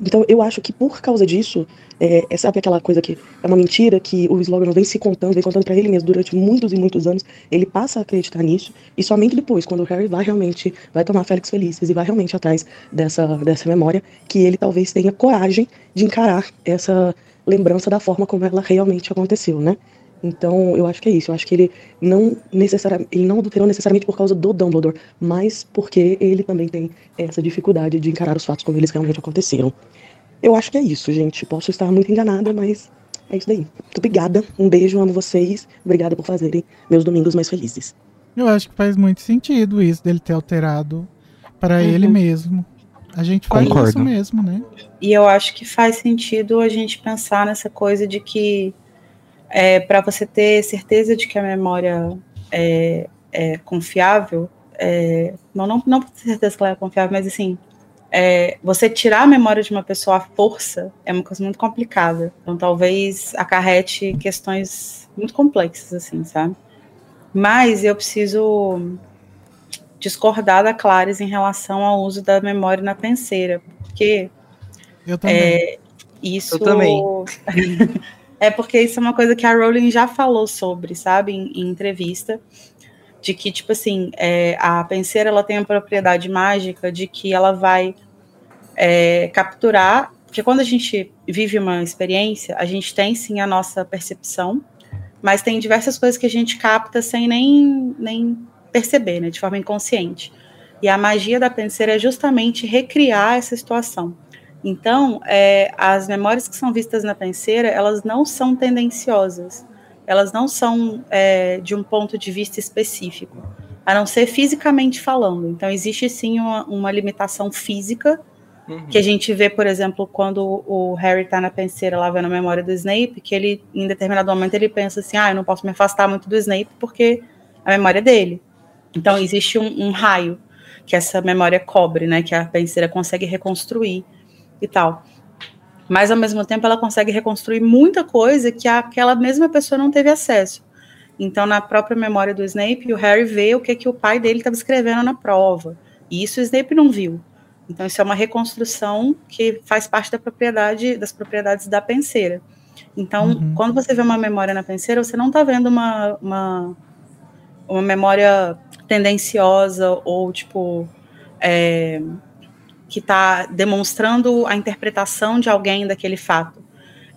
Então, eu acho que por causa disso, é, é, sabe aquela coisa que é uma mentira que o Slogan vem se contando, vem contando para ele mesmo durante muitos e muitos anos, ele passa a acreditar nisso, e somente depois, quando o Harry vai realmente, vai tomar Félix Felices e vai realmente atrás dessa, dessa memória, que ele talvez tenha coragem de encarar essa lembrança da forma como ela realmente aconteceu, né? Então, eu acho que é isso. Eu acho que ele não necessariamente, ele não adulterou necessariamente por causa do Dumbledore, mas porque ele também tem essa dificuldade de encarar os fatos como eles realmente aconteceram. Eu acho que é isso, gente. Posso estar muito enganada, mas é isso daí. Muito obrigada. Um beijo, amo vocês. Obrigada por fazerem meus domingos mais felizes. Eu acho que faz muito sentido isso dele ter alterado para uhum. ele mesmo. A gente faz Concordo. isso mesmo, né? E eu acho que faz sentido a gente pensar nessa coisa de que é, para você ter certeza de que a memória é, é confiável, é, não, não, não ter certeza que ela é confiável, mas assim, é, você tirar a memória de uma pessoa à força é uma coisa muito complicada. Então, talvez acarrete questões muito complexas, assim, sabe? Mas eu preciso discordar da Clares em relação ao uso da memória na penseira, porque eu também. É, isso eu também. É porque isso é uma coisa que a Rowling já falou sobre, sabe, em, em entrevista, de que, tipo assim, é, a penseira ela tem a propriedade mágica de que ela vai é, capturar, porque quando a gente vive uma experiência, a gente tem sim a nossa percepção, mas tem diversas coisas que a gente capta sem nem, nem perceber, né, de forma inconsciente. E a magia da penseira é justamente recriar essa situação. Então, é, as memórias que são vistas na penseira, elas não são tendenciosas, elas não são é, de um ponto de vista específico, a não ser fisicamente falando. Então, existe sim uma, uma limitação física, uhum. que a gente vê, por exemplo, quando o Harry está na penseira lá vendo a memória do Snape, que ele, em determinado momento, ele pensa assim, ah, eu não posso me afastar muito do Snape porque a memória é dele. Então, existe um, um raio que essa memória cobre, né, que a penseira consegue reconstruir e tal. Mas ao mesmo tempo ela consegue reconstruir muita coisa que aquela mesma pessoa não teve acesso. Então, na própria memória do Snape, o Harry vê o que, que o pai dele estava escrevendo na prova. E isso o Snape não viu. Então, isso é uma reconstrução que faz parte da propriedade, das propriedades da penseira. Então, uhum. quando você vê uma memória na penseira, você não está vendo uma, uma, uma memória tendenciosa ou, tipo, é, que está demonstrando a interpretação de alguém daquele fato.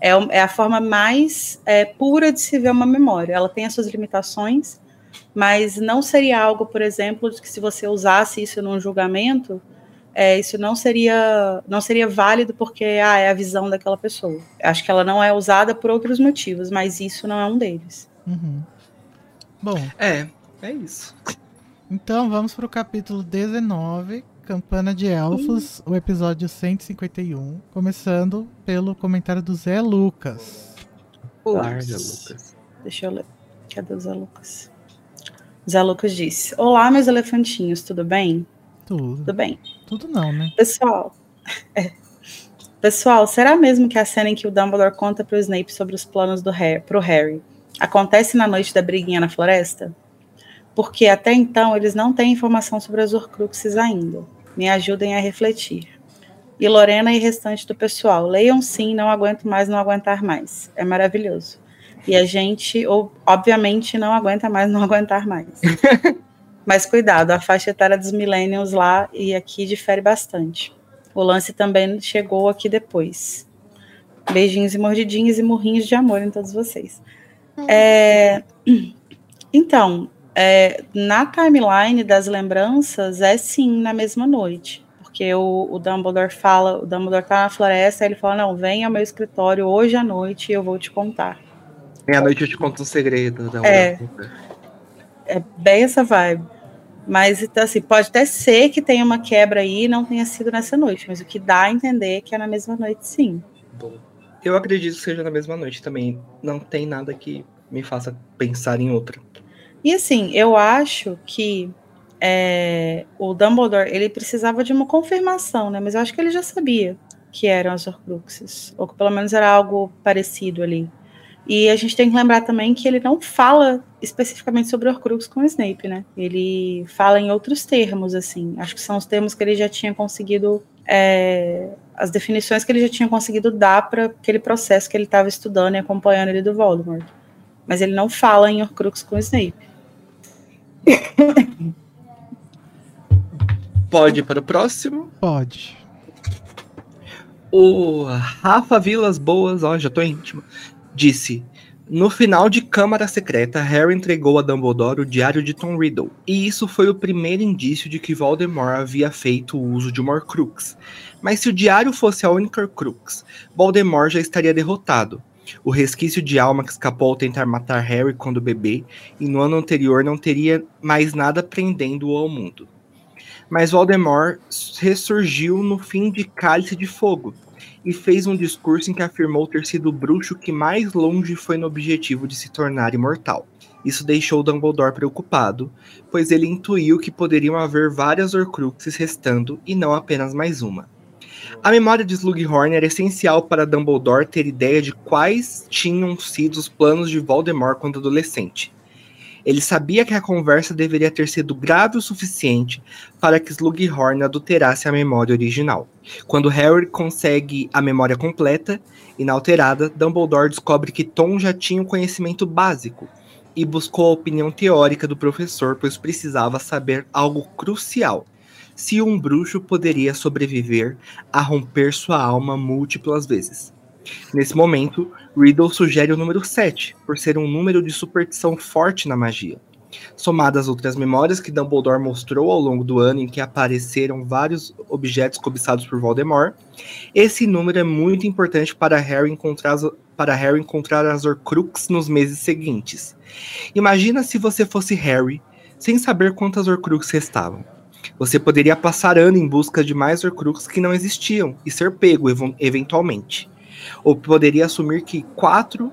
É, é a forma mais é, pura de se ver uma memória. Ela tem as suas limitações, mas não seria algo, por exemplo, que se você usasse isso num julgamento, é, isso não seria não seria válido porque ah, é a visão daquela pessoa. Acho que ela não é usada por outros motivos, mas isso não é um deles. Uhum. Bom, é, é isso. Então vamos para o capítulo 19, Campana de Elfos, o episódio 151, começando pelo comentário do Zé Lucas. Larga, Lucas. Deixa eu ler. Cadê o Zé Lucas? Zé Lucas disse: Olá, meus elefantinhos, tudo bem? Tudo. Tudo bem. Tudo não, né? Pessoal, é. Pessoal, será mesmo que a cena em que o Dumbledore conta para o Snape sobre os planos do Harry, pro Harry acontece na noite da briguinha na floresta? Porque até então eles não têm informação sobre as Horcruxes ainda. Me ajudem a refletir. E Lorena e restante do pessoal, leiam sim, não aguento mais não aguentar mais. É maravilhoso. E a gente, obviamente, não aguenta mais não aguentar mais. Mas cuidado, a faixa etária dos millennials lá e aqui difere bastante. O lance também chegou aqui depois. Beijinhos e mordidinhos e murrinhos de amor em todos vocês. É... Então, é, na timeline das lembranças, é sim na mesma noite. Porque o, o Dumbledore fala, o Dumbledore tá na floresta, ele fala, não, vem ao meu escritório hoje à noite e eu vou te contar. Meia-noite eu te conto um segredo. É, é bem essa vibe. Mas, então, assim, pode até ser que tenha uma quebra aí e não tenha sido nessa noite, mas o que dá a entender é que é na mesma noite, sim. Bom, eu acredito que seja na mesma noite também. Não tem nada que me faça pensar em outra. E assim, eu acho que é, o Dumbledore ele precisava de uma confirmação, né? Mas eu acho que ele já sabia que eram as Horcruxes, ou que pelo menos era algo parecido ali. E a gente tem que lembrar também que ele não fala especificamente sobre Horcrux com o Snape, né? Ele fala em outros termos, assim. Acho que são os termos que ele já tinha conseguido, é, as definições que ele já tinha conseguido dar para aquele processo que ele estava estudando e acompanhando ele do Voldemort. Mas ele não fala em Horcrux com o Snape. Pode ir para o próximo? Pode. O Rafa Vilas Boas, ó, já tô íntimo, disse: No final de Câmara Secreta, Harry entregou a Dumbledore o diário de Tom Riddle, e isso foi o primeiro indício de que Voldemort havia feito o uso de uma Horcrux. Mas se o diário fosse a única Horcrux, Voldemort já estaria derrotado. O resquício de alma que escapou ao tentar matar Harry quando bebê, e no ano anterior não teria mais nada prendendo-o ao mundo. Mas Voldemort ressurgiu no fim de Cálice de Fogo e fez um discurso em que afirmou ter sido o bruxo que mais longe foi no objetivo de se tornar imortal. Isso deixou Dumbledore preocupado, pois ele intuiu que poderiam haver várias Horcruxes restando e não apenas mais uma. A memória de Slughorn era essencial para Dumbledore ter ideia de quais tinham sido os planos de Voldemort quando adolescente. Ele sabia que a conversa deveria ter sido grave o suficiente para que Slughorn adulterasse a memória original. Quando Harry consegue a memória completa, inalterada, Dumbledore descobre que Tom já tinha o um conhecimento básico e buscou a opinião teórica do professor, pois precisava saber algo crucial. Se um bruxo poderia sobreviver a romper sua alma múltiplas vezes. Nesse momento, Riddle sugere o número 7, por ser um número de superstição forte na magia. Somadas outras memórias que Dumbledore mostrou ao longo do ano em que apareceram vários objetos cobiçados por Voldemort, esse número é muito importante para Harry encontrar as, para Harry encontrar as Horcrux nos meses seguintes. Imagina se você fosse Harry, sem saber quantas Horcrux restavam. Você poderia passar ano em busca de mais Horcrux que não existiam e ser pego eventualmente ou poderia assumir que quatro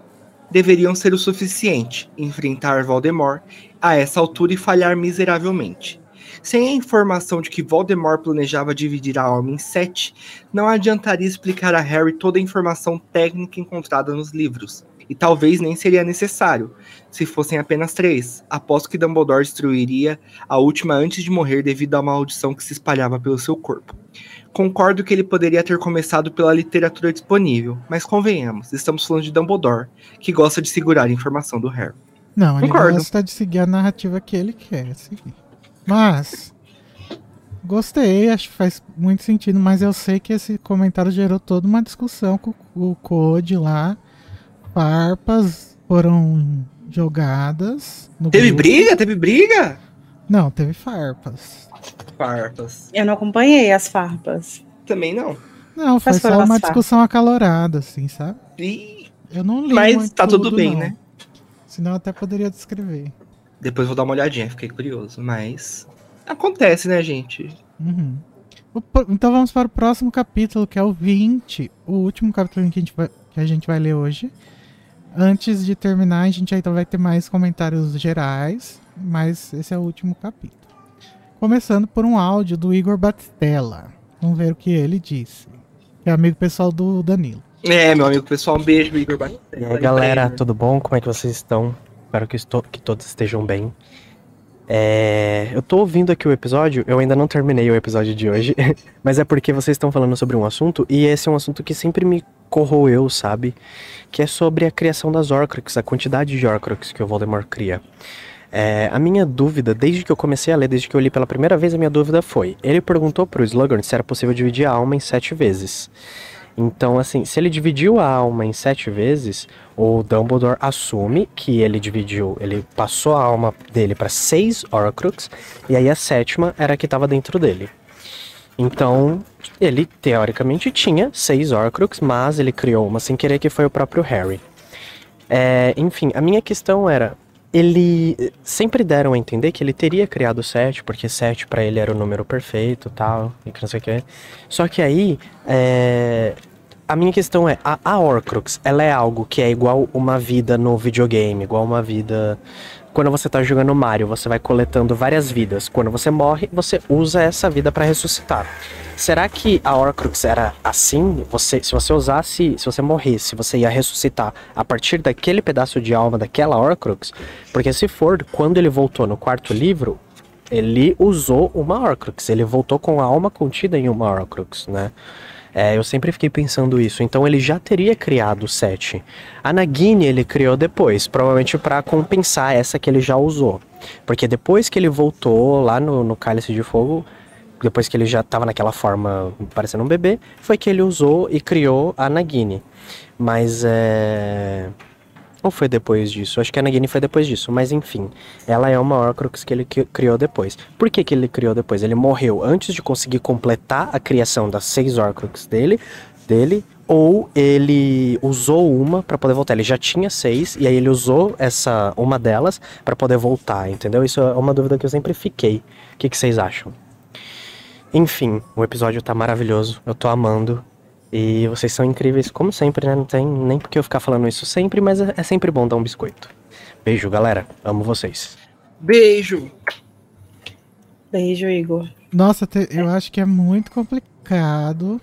deveriam ser o suficiente enfrentar Voldemort a essa altura e falhar miseravelmente. Sem a informação de que Voldemort planejava dividir a alma em sete, não adiantaria explicar a Harry toda a informação técnica encontrada nos livros, e talvez nem seria necessário, se fossem apenas três. Aposto que Dumbledore destruiria a última antes de morrer devido à maldição que se espalhava pelo seu corpo. Concordo que ele poderia ter começado pela literatura disponível, mas convenhamos, estamos falando de Dumbledore, que gosta de segurar a informação do Harry. Não, Concordo. ele gosta de seguir a narrativa que ele quer seguir. Mas gostei, acho que faz muito sentido, mas eu sei que esse comentário gerou toda uma discussão com o Code lá. Farpas foram jogadas. teve grupo. briga? Teve briga? Não, teve farpas farpas. Eu não acompanhei as farpas. Também não. Não, foi só uma discussão acalorada, assim, sabe? E... Eu não li. Mas tá tudo, tudo bem, não. né? Senão eu até poderia descrever. Depois vou dar uma olhadinha, fiquei curioso. Mas acontece, né, gente? Uhum. Então vamos para o próximo capítulo, que é o 20. O último capítulo que a gente vai, que a gente vai ler hoje. Antes de terminar, a gente ainda vai ter mais comentários gerais. Mas esse é o último capítulo. Começando por um áudio do Igor Batistella. Vamos ver o que ele disse. Que é amigo pessoal do Danilo. É, meu amigo pessoal, um beijo, Igor Batistella. E aí, galera, tudo bom? Como é que vocês estão? Espero que, estou, que todos estejam bem. É, eu tô ouvindo aqui o episódio, eu ainda não terminei o episódio de hoje, mas é porque vocês estão falando sobre um assunto, e esse é um assunto que sempre me corroeu, sabe? Que é sobre a criação das Horcrux, a quantidade de Horcrux que o Voldemort cria. É, a minha dúvida, desde que eu comecei a ler, desde que eu li pela primeira vez, a minha dúvida foi: ele perguntou pro Slughorn se era possível dividir a alma em sete vezes. Então, assim, se ele dividiu a alma em sete vezes, o Dumbledore assume que ele dividiu, ele passou a alma dele para seis Horcrux, e aí a sétima era a que estava dentro dele. Então, ele teoricamente tinha seis Horcrux, mas ele criou uma sem querer que foi o próprio Harry. É, enfim, a minha questão era: ele sempre deram a entender que ele teria criado 7, porque 7 para ele era o número perfeito tal, e que não sei o que. Só que aí, é... a minha questão é, a, a Horcrux, ela é algo que é igual uma vida no videogame, igual uma vida quando você tá jogando Mario, você vai coletando várias vidas. Quando você morre, você usa essa vida para ressuscitar. Será que a Horcrux era assim? Você, se você usasse, se você morresse, você ia ressuscitar a partir daquele pedaço de alma daquela Horcrux? Porque se for, quando ele voltou no quarto livro, ele usou uma Horcrux. Ele voltou com a alma contida em uma Horcrux, né? É, eu sempre fiquei pensando isso. Então ele já teria criado o 7. A Nagini ele criou depois, provavelmente para compensar essa que ele já usou. Porque depois que ele voltou lá no, no Cálice de Fogo, depois que ele já estava naquela forma parecendo um bebê, foi que ele usou e criou a Nagini. Mas é. Ou foi depois disso? Acho que a Nagini foi depois disso, mas enfim. Ela é uma Horcrux que ele criou depois. Por que, que ele criou depois? Ele morreu antes de conseguir completar a criação das seis Horcrux dele, dele ou ele usou uma para poder voltar. Ele já tinha seis e aí ele usou essa uma delas para poder voltar, entendeu? Isso é uma dúvida que eu sempre fiquei. O que, que vocês acham? Enfim, o episódio tá maravilhoso. Eu tô amando. E vocês são incríveis, como sempre, né? Não tem nem porque eu ficar falando isso sempre, mas é sempre bom dar um biscoito. Beijo, galera. Amo vocês. Beijo. Beijo, Igor. Nossa, te- eu acho que é muito complicado.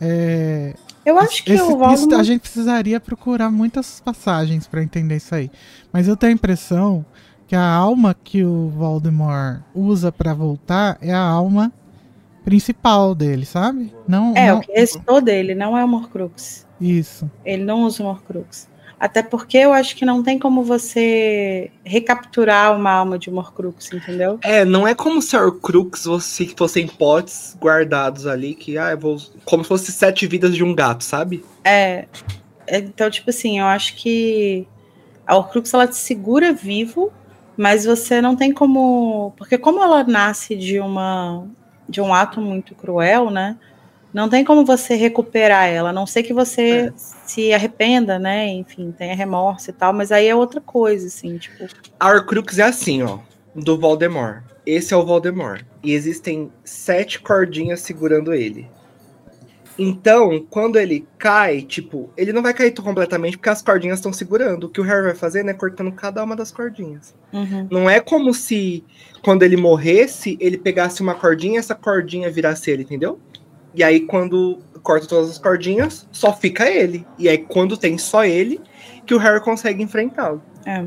É, Eu acho que esse- o isso, Voldemort... a gente precisaria procurar muitas passagens pra entender isso aí. Mas eu tenho a impressão que a alma que o Voldemort usa pra voltar é a alma principal dele, sabe? Não, É, não- o que restou dele não é o Morcrux. isso. Ele não usa o Morcrux. Até porque eu acho que não tem como você recapturar uma alma de Morcrux, entendeu? É, não é como se Horcrux fosse, fossem potes guardados ali, que, ah, eu vou. Como se fosse sete vidas de um gato, sabe? É. é, Então, tipo assim, eu acho que a Horcrux ela te segura vivo, mas você não tem como. Porque como ela nasce de uma de um ato muito cruel, né? Não tem como você recuperar ela, a não ser que você se arrependa, né? Enfim, tenha remorso e tal, mas aí é outra coisa, assim, tipo. A Horcrux é assim, ó, do Voldemort. Esse é o Voldemort. E existem sete cordinhas segurando ele. Então, quando ele cai, tipo, ele não vai cair completamente porque as cordinhas estão segurando. O que o Harry vai fazer, né, é cortando cada uma das cordinhas. uhum. Não é como se quando ele morresse, ele pegasse uma cordinha e essa cordinha virasse ele, entendeu? E aí quando corta todas as cordinhas, só fica ele. E aí quando tem só ele, que o Harry consegue enfrentá-lo. É.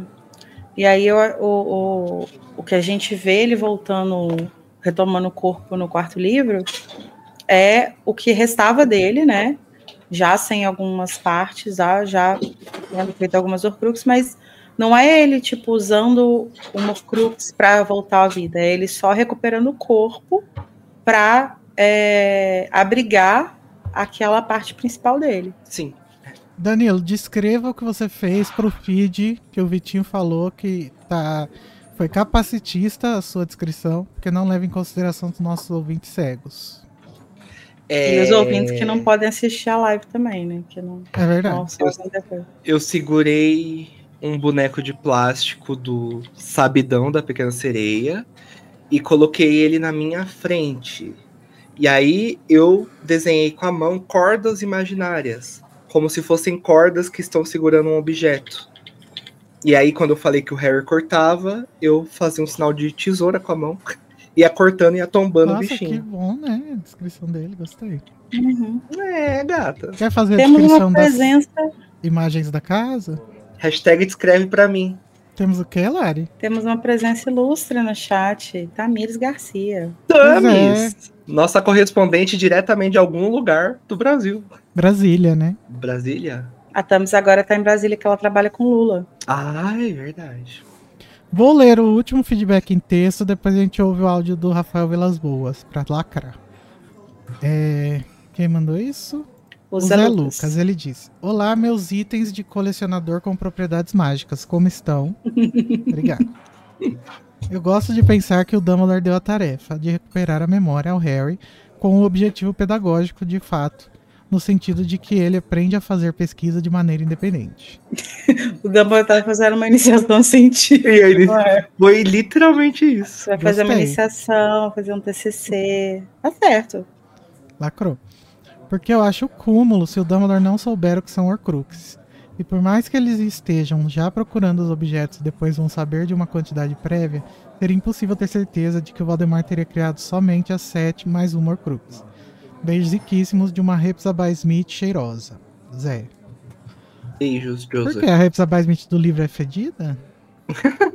E aí o, o, o que a gente vê ele voltando, retomando o corpo no quarto livro, é o que restava dele, né? Já sem algumas partes, já, já tendo feito algumas Horcrux, mas não é ele, tipo, usando uma Horcrux para voltar à vida, é ele só recuperando o corpo para abrigar aquela parte principal dele. Sim. Danilo, descreva o que você fez pro feed que o Vitinho falou que tá foi capacitista a sua descrição, porque não leva em consideração os nossos ouvintes cegos. E os ouvintes que não podem assistir a live também, né? Que não, É verdade. não depois. Eu segurei um boneco de plástico do Sabidão da Pequena Sereia e coloquei ele na minha frente. E aí eu desenhei com a mão cordas imaginárias, como se fossem cordas que estão segurando um objeto. E aí quando eu falei que o Harry cortava, eu fazia um sinal de tesoura com a mão, ia cortando e ia tombando o Nossa, que bichinho. bom, né? A descrição dele, gostei. Uhum. É, gata. Quer fazer a Temos descrição uma das presença, imagens da casa? Hashtag descreve pra mim. Temos o que, Lari? temos uma presença ilustre no chat, Tamires Garcia. Tamis! Nossa correspondente diretamente de algum lugar do Brasil. Brasília, né? Brasília? A Tamis agora está em Brasília, que ela trabalha com Lula. Ah, é verdade. Vou ler o último feedback em texto, depois a gente ouve o áudio do Rafael Velas Boas, pra lacrar. É... Quem mandou isso? O Zé, Zé Lucas. Lucas, ele disse: Olá, meus itens de colecionador com propriedades mágicas, como estão? Obrigado. Eu gosto de pensar que o Dumbledore deu a tarefa de recuperar a memória ao Harry com o objetivo pedagógico de fato, no sentido de que ele aprende a fazer pesquisa de maneira independente. O Dumbledore está fazendo uma iniciação científica. E é? foi literalmente isso. Vai fazer uma Gostei. iniciação, fazer um TCC. Tá certo. Lacrou. Porque eu acho o cúmulo se o Dumbledore não souber o que são Horcruxes. E por mais que eles estejam já procurando os objetos e depois vão saber de uma quantidade prévia, seria impossível ter certeza de que o Valdemar teria criado somente as sete mais uma Horcrux. Beijos riquíssimos de uma Repsabai Smith cheirosa. Zé. Beijos, Por Joseph. que a Repsabai Smith do livro é fedida?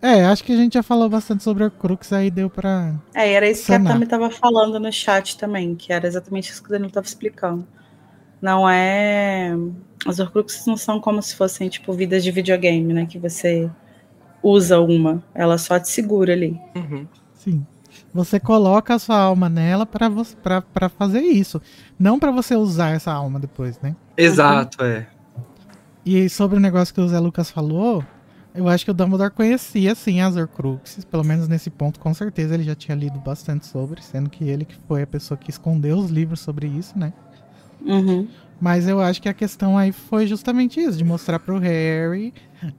é, acho que a gente já falou bastante sobre Horcrux, aí deu pra... É, era isso que a Sanar. Tami estava falando no chat também, que era exatamente isso que o Danilo estava explicando. Não é. As Horcruxes não são como se fossem, tipo, vidas de videogame, né? Que você usa uma, ela só te segura ali. Uhum. Sim. Você coloca a sua alma nela pra fazer isso. Não pra você usar essa alma depois, né? Exato, é. E sobre o negócio que o Zé Lucas falou, eu acho que o Dumbledore conhecia sim as Horcruxes, pelo menos nesse ponto, com certeza ele já tinha lido bastante sobre, sendo que ele que foi a pessoa que escondeu os livros sobre isso, né? Uhum. Mas eu acho que a questão aí foi justamente isso, de mostrar pro Harry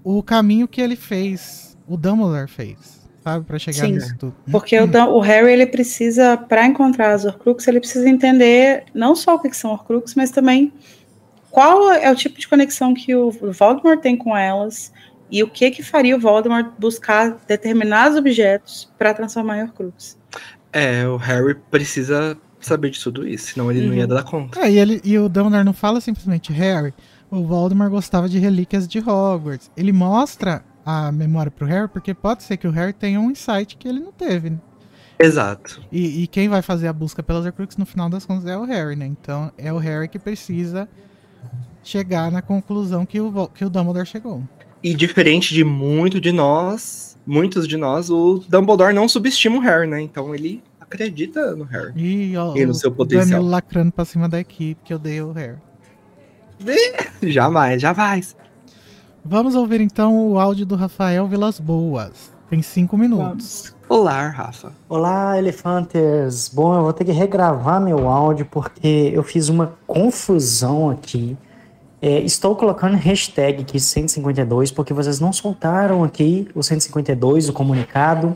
o caminho que ele fez, o Dumbledore fez, sabe, Pra chegar Sim. nisso tudo. Porque o, Dan- o Harry, ele precisa, para encontrar as Horcruxes, ele precisa entender não só o que, que são Horcruxes, mas também qual é o tipo de conexão que o Voldemort tem com elas e o que que faria o Voldemort buscar determinados objetos para transformar em Horcrux. É, o Harry precisa saber de tudo isso, senão ele não ia Uhum. dar conta. É, e, ele, e o Dumbledore não fala simplesmente Harry. O Voldemort gostava de relíquias de Hogwarts. Ele mostra a memória pro Harry, porque pode ser que o Harry tenha um insight que ele não teve. né? Exato. E, e quem vai fazer a busca pelas Horcruxes no final das contas é o Harry, né? Então é o Harry que precisa chegar na conclusão que o, que o Dumbledore chegou. E diferente de muito de nós, muitos de nós, o Dumbledore não subestima o Harry, né? Então ele acredita no Harry. E, ó, E no seu potencial. Danilo lacrando pra cima da equipe que odeia o Harry. Jamais, jamais. Vamos ouvir então o áudio do Rafael Vilas Boas. Tem cinco minutos. Olá, Rafa. Olá, elefantes! Bom, eu vou ter que regravar meu áudio porque eu fiz uma confusão aqui. É, estou colocando hashtag aqui 152 porque vocês não soltaram aqui o 152, o comunicado.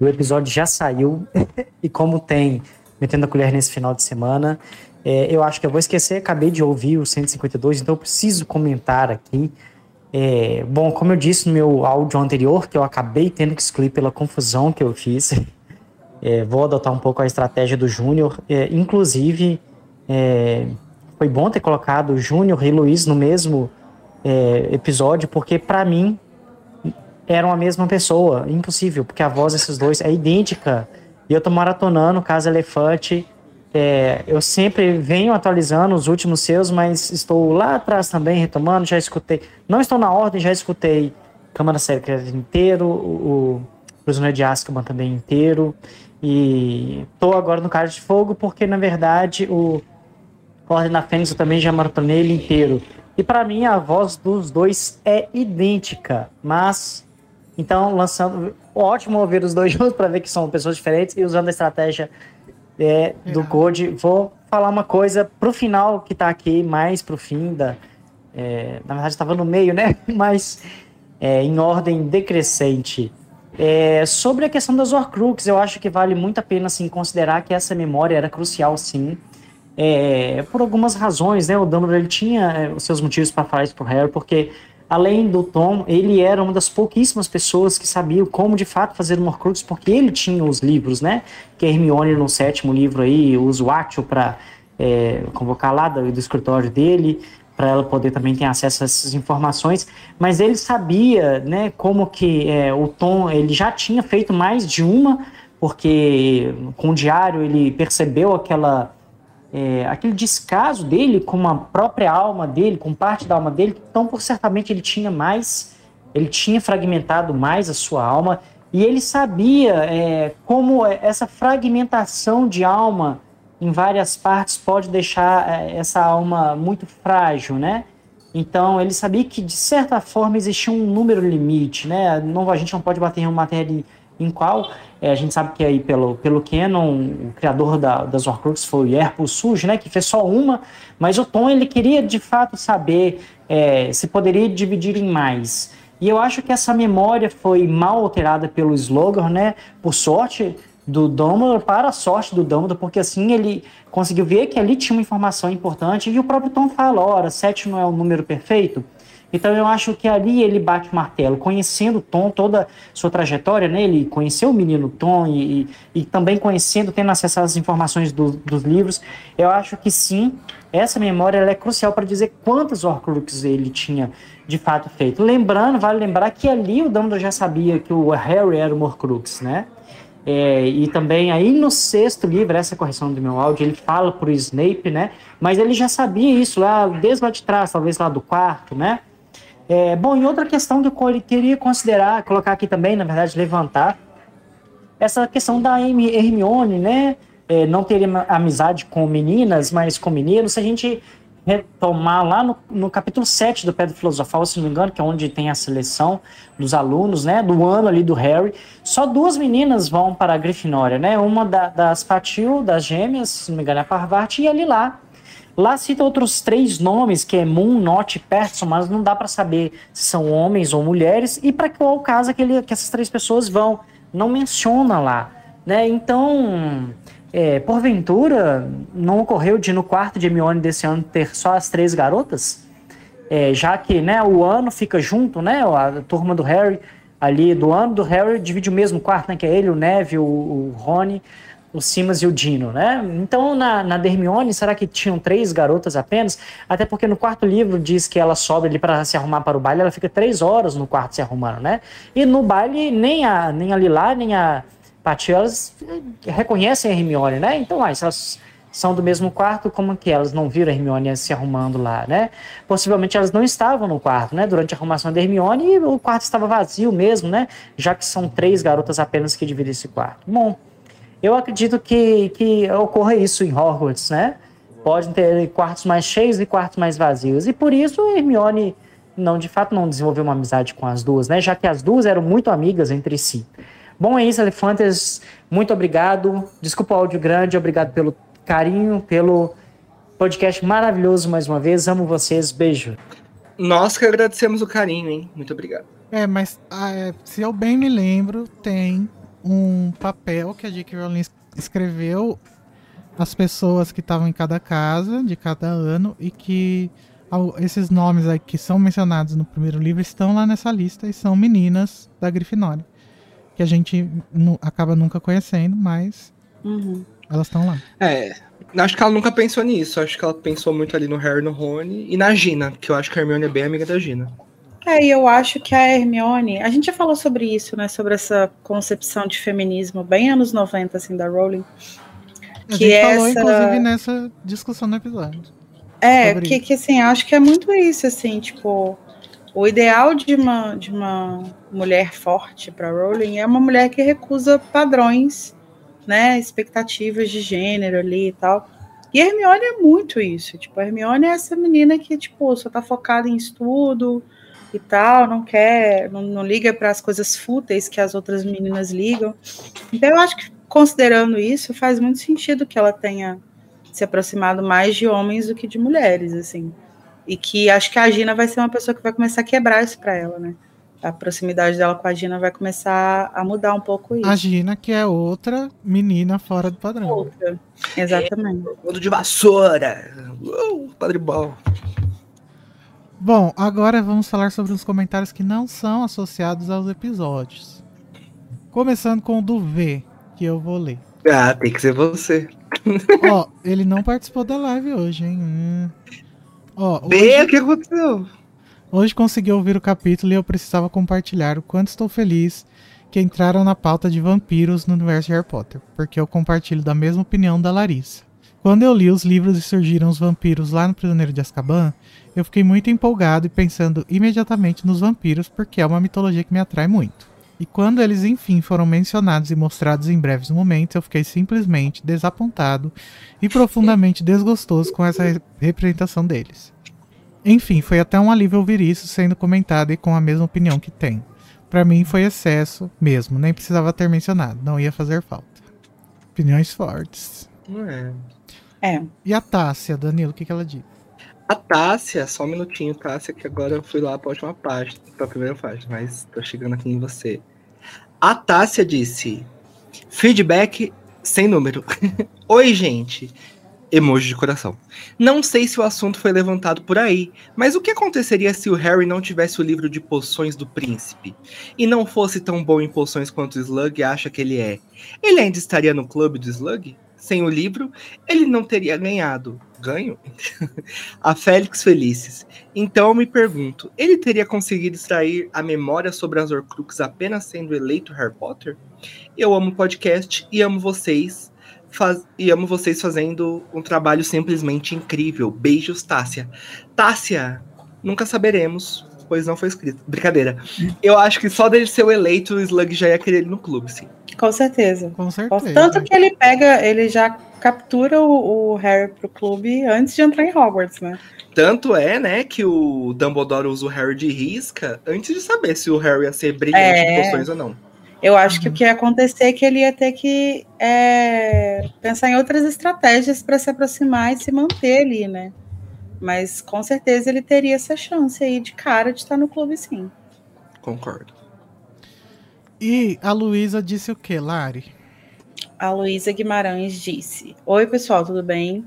O episódio já saiu e como tem metendo a colher nesse final de semana, é, eu acho que eu vou esquecer. Acabei de ouvir o 152, então eu preciso comentar aqui. É, bom, como eu disse no meu áudio anterior, que eu acabei tendo que excluir pela confusão que eu fiz, é, vou adotar um pouco a estratégia do Júnior. É, inclusive, é, foi bom ter colocado Júnior e Luiz no mesmo é, episódio, porque para mim eram a mesma pessoa. Impossível, porque a voz desses dois é idêntica. E eu tô maratonando Casa Elefante. É, eu sempre venho atualizando os últimos seus, mas estou lá atrás também retomando. Já escutei, não estou na ordem, já escutei Câmara Secreta inteiro, o, o Prisioneiro de Azkaban também inteiro. E tô agora no Cara de Fogo, porque na verdade o Ordem da Fênix eu também já maratonei ele inteiro. E para mim a voz dos dois é idêntica, mas então lançando ótimo ouvir os dois juntos para ver que são pessoas diferentes e usando a estratégia é, do Code, vou falar uma coisa pro final que tá aqui, mais pro fim da. é, na verdade estava no meio, né? Mas é, em ordem decrescente. É, sobre a questão das Horcrux, eu acho que vale muito a pena assim, considerar que essa memória era crucial, sim. É, por algumas razões, né? O Dumbledore ele tinha é, os seus motivos para falar isso pro Harry, porque além do Tom, ele era uma das pouquíssimas pessoas que sabiam como de fato fazer uma Horcrux, porque ele tinha os livros, né? Que Hermione no sétimo livro aí usa o Atio para é, convocar lá do, do escritório dele, para ela poder também ter acesso a essas informações, mas ele sabia, né, como que é, o Tom, ele já tinha feito mais de uma, porque com o diário ele percebeu aquela é, aquele descaso dele com a própria alma dele, com parte da alma dele, então por certamente ele tinha mais, ele tinha fragmentado mais a sua alma e ele sabia é, como essa fragmentação de alma em várias partes pode deixar é, essa alma muito frágil, né? Então ele sabia que de certa forma existia um número limite, né? Não, a gente não pode bater em uma matéria em qual é, a gente sabe que aí pelo, pelo Canon, o criador da, das Horcrux foi o Yerpo Suj, né, que fez só uma, mas o Tom ele queria de fato saber é, se poderia dividir em mais. E eu acho que essa memória foi mal alterada pelo Slogan, né? Por sorte, do Dumbledore para a sorte do Dumbledore, porque assim ele conseguiu ver que ali tinha uma informação importante e o próprio Tom fala, ora, 7 não é o número perfeito. Então eu acho que ali ele bate o martelo, conhecendo Tom, toda sua trajetória, né? Ele conheceu o menino Tom e, e, e também conhecendo, tendo acesso às informações do, dos livros, eu acho que sim, essa memória é crucial para dizer quantos Horcruxes ele tinha de fato feito. Lembrando, vale lembrar que ali o Dumbledore já sabia que o Harry era o Horcrux, né? É, e também aí no sexto livro, essa correção do meu áudio, ele fala para o Snape, né? Mas ele já sabia isso lá desde lá de trás, talvez lá do quarto, né? É, bom, e outra questão que eu queria considerar, colocar aqui também, na verdade, levantar, essa questão da Hermione, né? É, não ter amizade com meninas, mas com meninos. Se a gente retomar lá no, no capítulo 7 do Pedro Filosofal, se não me engano, que é onde tem a seleção dos alunos, né, do ano ali do Harry, só duas meninas vão para a Grifinória, né, uma da, das Patil, das gêmeas, se não me engano é a Parvati, e a Lilá. Lá cita outros três nomes, que é Moon, Not e Person, mas não dá para saber se são homens ou mulheres, e para qual caso que, ele, que essas três pessoas vão. Não menciona lá. Né? Então, é, porventura, não ocorreu de no quarto de Hermione desse ano ter só as três garotas? É, já que né, o ano fica junto, né? A turma do Harry ali do ano do Harry divide o mesmo quarto, né? Que é ele, o Neville, o, o Rony, o Simas e o Dino, né? Então, na, na Hermione, será que tinham três garotas apenas? Até porque no quarto livro diz que ela sobe ali para se arrumar para o baile, ela fica três horas no quarto se arrumando, né? E no baile, nem a, nem a Lilá, nem a Paty, elas reconhecem a Hermione, né? Então, ah, elas são do mesmo quarto, como que elas não viram a Hermione se arrumando lá, né? Possivelmente elas não estavam no quarto, né? Durante a arrumação da Hermione, o quarto estava vazio mesmo, né? Já que são três garotas apenas que dividem esse quarto. Bom, eu acredito que, que ocorra isso em Hogwarts, né? Pode ter quartos mais cheios e quartos mais vazios. E por isso Hermione não, de fato, não desenvolveu uma amizade com as duas, né? Já que as duas eram muito amigas entre si. Bom, é isso, Elefantes. Muito obrigado. Desculpa o áudio grande, obrigado pelo carinho, pelo podcast maravilhoso mais uma vez. Amo vocês. Beijo. Nós que agradecemos o carinho, hein? Muito obrigado. É, mas ah, é, se eu bem me lembro, tem um papel que a J.K. Rowling escreveu as pessoas que estavam em cada casa de cada ano e que esses nomes aí que são mencionados no primeiro livro estão lá nessa lista e são meninas da Grifinória que a gente acaba nunca conhecendo, mas uhum. elas estão lá. É, acho que ela nunca pensou nisso. Acho que ela pensou muito ali no Harry, no Rony e na Gina, que eu acho que a Hermione é bem amiga da Gina. É, e eu acho que a Hermione, a gente já falou sobre isso, né, sobre essa concepção de feminismo bem anos 90 assim da Rowling. A que gente falou essa... inclusive nessa discussão no episódio. É, que, que assim, acho que é muito isso assim, tipo, o ideal de uma, de uma mulher forte para Rowling é uma mulher que recusa padrões, né, expectativas de gênero ali e tal. E a Hermione é muito isso. Tipo, a Hermione é essa menina que, tipo, só tá focada em estudo e tal, não quer, não, não liga para as coisas fúteis que as outras meninas ligam. Então, eu acho que, considerando isso, faz muito sentido que ela tenha se aproximado mais de homens do que de mulheres, assim. E que acho que a Gina vai ser uma pessoa que vai começar a quebrar isso para ela, né? A proximidade dela com a Gina vai começar a mudar um pouco isso. A Gina, que é outra menina fora do padrão. Outra, exatamente. É, de vassoura. Uh, padre bom. Bom, agora vamos falar sobre os comentários que não são associados aos episódios. Começando com o do V, que eu vou ler. Ah, tem que ser você. Ó, ele não participou da live hoje, hein? Hum. Ó, hoje... o que aconteceu? Hoje consegui ouvir o capítulo e eu precisava compartilhar o quanto estou feliz que entraram na pauta de vampiros no universo de Harry Potter, porque eu compartilho da mesma opinião da Larissa. Quando eu li os livros e surgiram os vampiros lá no Prisioneiro de Azkaban, eu fiquei muito empolgado e pensando imediatamente nos vampiros, porque é uma mitologia que me atrai muito. E quando eles enfim foram mencionados e mostrados em breves momentos, eu fiquei simplesmente desapontado e profundamente desgostoso com essa representação deles. Enfim, foi até um alívio ouvir isso sendo comentado e com a mesma opinião que tem. Para mim foi excesso mesmo, nem precisava ter mencionado, não ia fazer falta. Opiniões fortes. É. é. E a Tássia, Danilo, o que, que ela disse? A Tássia, só um minutinho, Tássia, que agora eu fui lá para a última página, para a primeira página, mas tô chegando aqui em você. A Tássia disse: Feedback sem número. Oi, gente. Emoji de coração. Não sei se o assunto foi levantado por aí, mas o que aconteceria se o Harry não tivesse o livro de poções do príncipe? E não fosse tão bom em poções quanto o Slug acha que ele é? Ele ainda estaria no clube do Slug? Sem o livro, ele não teria ganhado. Ganho? a Félix Felices. Então eu me pergunto, ele teria conseguido extrair a memória sobre as Horcruxes apenas sendo eleito Harry Potter? Eu amo podcast e amo vocês. Faz... E amo vocês fazendo um trabalho simplesmente incrível. Beijos, Tássia. Tássia, nunca saberemos, pois não foi escrito. Brincadeira. Eu acho que só dele ser o eleito, o Slug já ia querer ele no clube, sim. Com certeza. Com certeza. Tanto que ele pega, ele já captura o, o Harry pro clube antes de entrar em Hogwarts, né? Tanto é, né, que o Dumbledore usa o Harry de risca antes de saber se o Harry ia ser brilhante É. em poções ou não. Eu acho que o que ia acontecer é que ele ia ter que é, pensar em outras estratégias para se aproximar e se manter ali, né? Mas com certeza ele teria essa chance aí de cara de estar no clube, sim. Concordo. E a Luísa disse o que, Lari? A Luísa Guimarães disse: Oi, pessoal, tudo bem?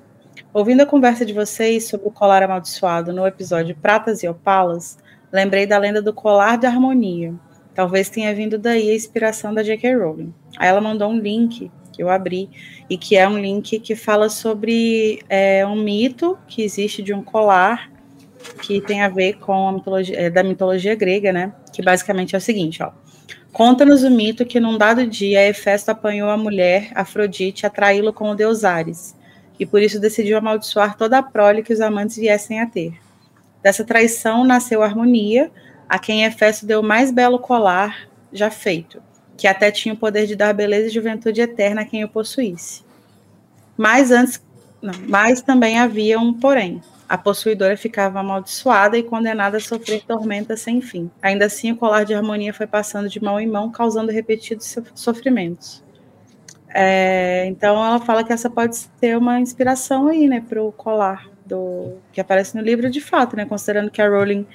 Ouvindo a conversa de vocês sobre o colar amaldiçoado no episódio Pratas e Opalas, lembrei da lenda do colar de harmonia. Talvez tenha vindo daí a inspiração da J.K. Rowling. Aí ela mandou um link que eu abri e que é um link que fala sobre é, um mito que existe de um colar que tem a ver com a mitologia é, da mitologia grega, né? Que basicamente é o seguinte, ó. Conta-nos o mito que num dado dia Hefesto apanhou a mulher Afrodite a traí-lo com o deus Ares, e por isso decidiu amaldiçoar toda a prole que os amantes viessem a ter. Dessa traição nasceu a harmonia, a quem Hefesto deu o mais belo colar já feito, que até tinha o poder de dar beleza e juventude eterna a quem o possuísse. Mas antes, não, mas também havia um porém. A possuidora ficava amaldiçoada e condenada a sofrer tormentas sem fim. Ainda assim, o colar de harmonia foi passando de mão em mão, causando repetidos so- sofrimentos. É, então, ela fala que essa pode ser uma inspiração aí, né, para o colar do que aparece no livro, de fato, né, considerando que a Rowling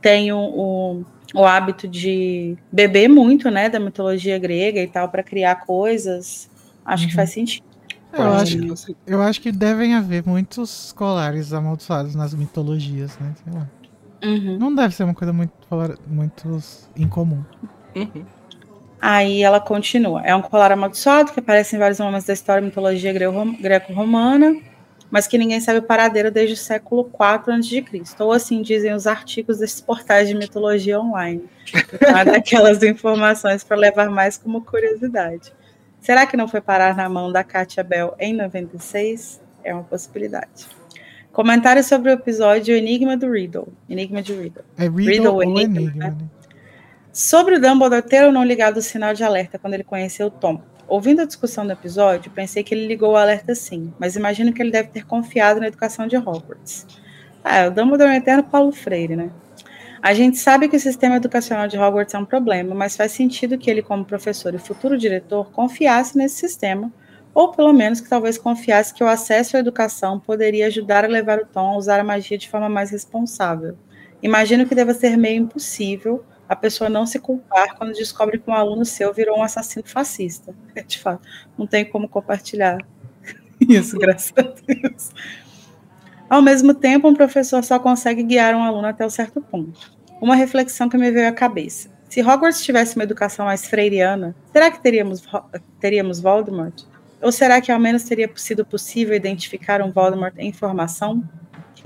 tem o, o, o hábito de beber muito, né, da mitologia grega e tal, para criar coisas. Acho que faz sentido. Eu acho, assim. eu acho que devem haver muitos colares amaldiçoados nas mitologias, né? Sei lá. Uhum. Não deve ser uma coisa muito, muito incomum. Uhum. Aí ela continua. É um colar amaldiçoado que aparece em vários momentos da história e mitologia greco-romana, mas que ninguém sabe o paradeiro desde o século IV a.C. Ou assim dizem os artigos desses portais de mitologia online. Nada daquelas informações para levar mais como curiosidade. Será que não foi parar na mão da Katia Bell em 96? É uma possibilidade. Comentário sobre o episódio Enigma do Riddle. Enigma de Riddle. É Riddle, Riddle ou Enigma, Enigma, né? né? Sobre o Dumbledore ter ou não ligado o sinal de alerta quando ele conheceu Tom. Ouvindo a discussão do episódio, pensei que ele ligou o alerta sim, mas imagino que ele deve ter confiado na educação de Hogwarts. Ah, o Dumbledore é um eterno Paulo Freire, né? A gente sabe que o sistema educacional de Hogwarts é um problema, mas faz sentido que ele, como professor e futuro diretor, confiasse nesse sistema, ou pelo menos que talvez confiasse que o acesso à educação poderia ajudar a levar o Tom a usar a magia de forma mais responsável. Imagino que deva ser meio impossível a pessoa não se culpar quando descobre que um aluno seu virou um assassino fascista. De fato, não tem como compartilhar isso, graças a Deus. Ao mesmo tempo, um professor só consegue guiar um aluno até um certo ponto. Uma reflexão que me veio à cabeça. Se Hogwarts tivesse uma educação mais freiriana, será que teríamos, teríamos Voldemort? Ou será que ao menos teria sido possível identificar um Voldemort em formação?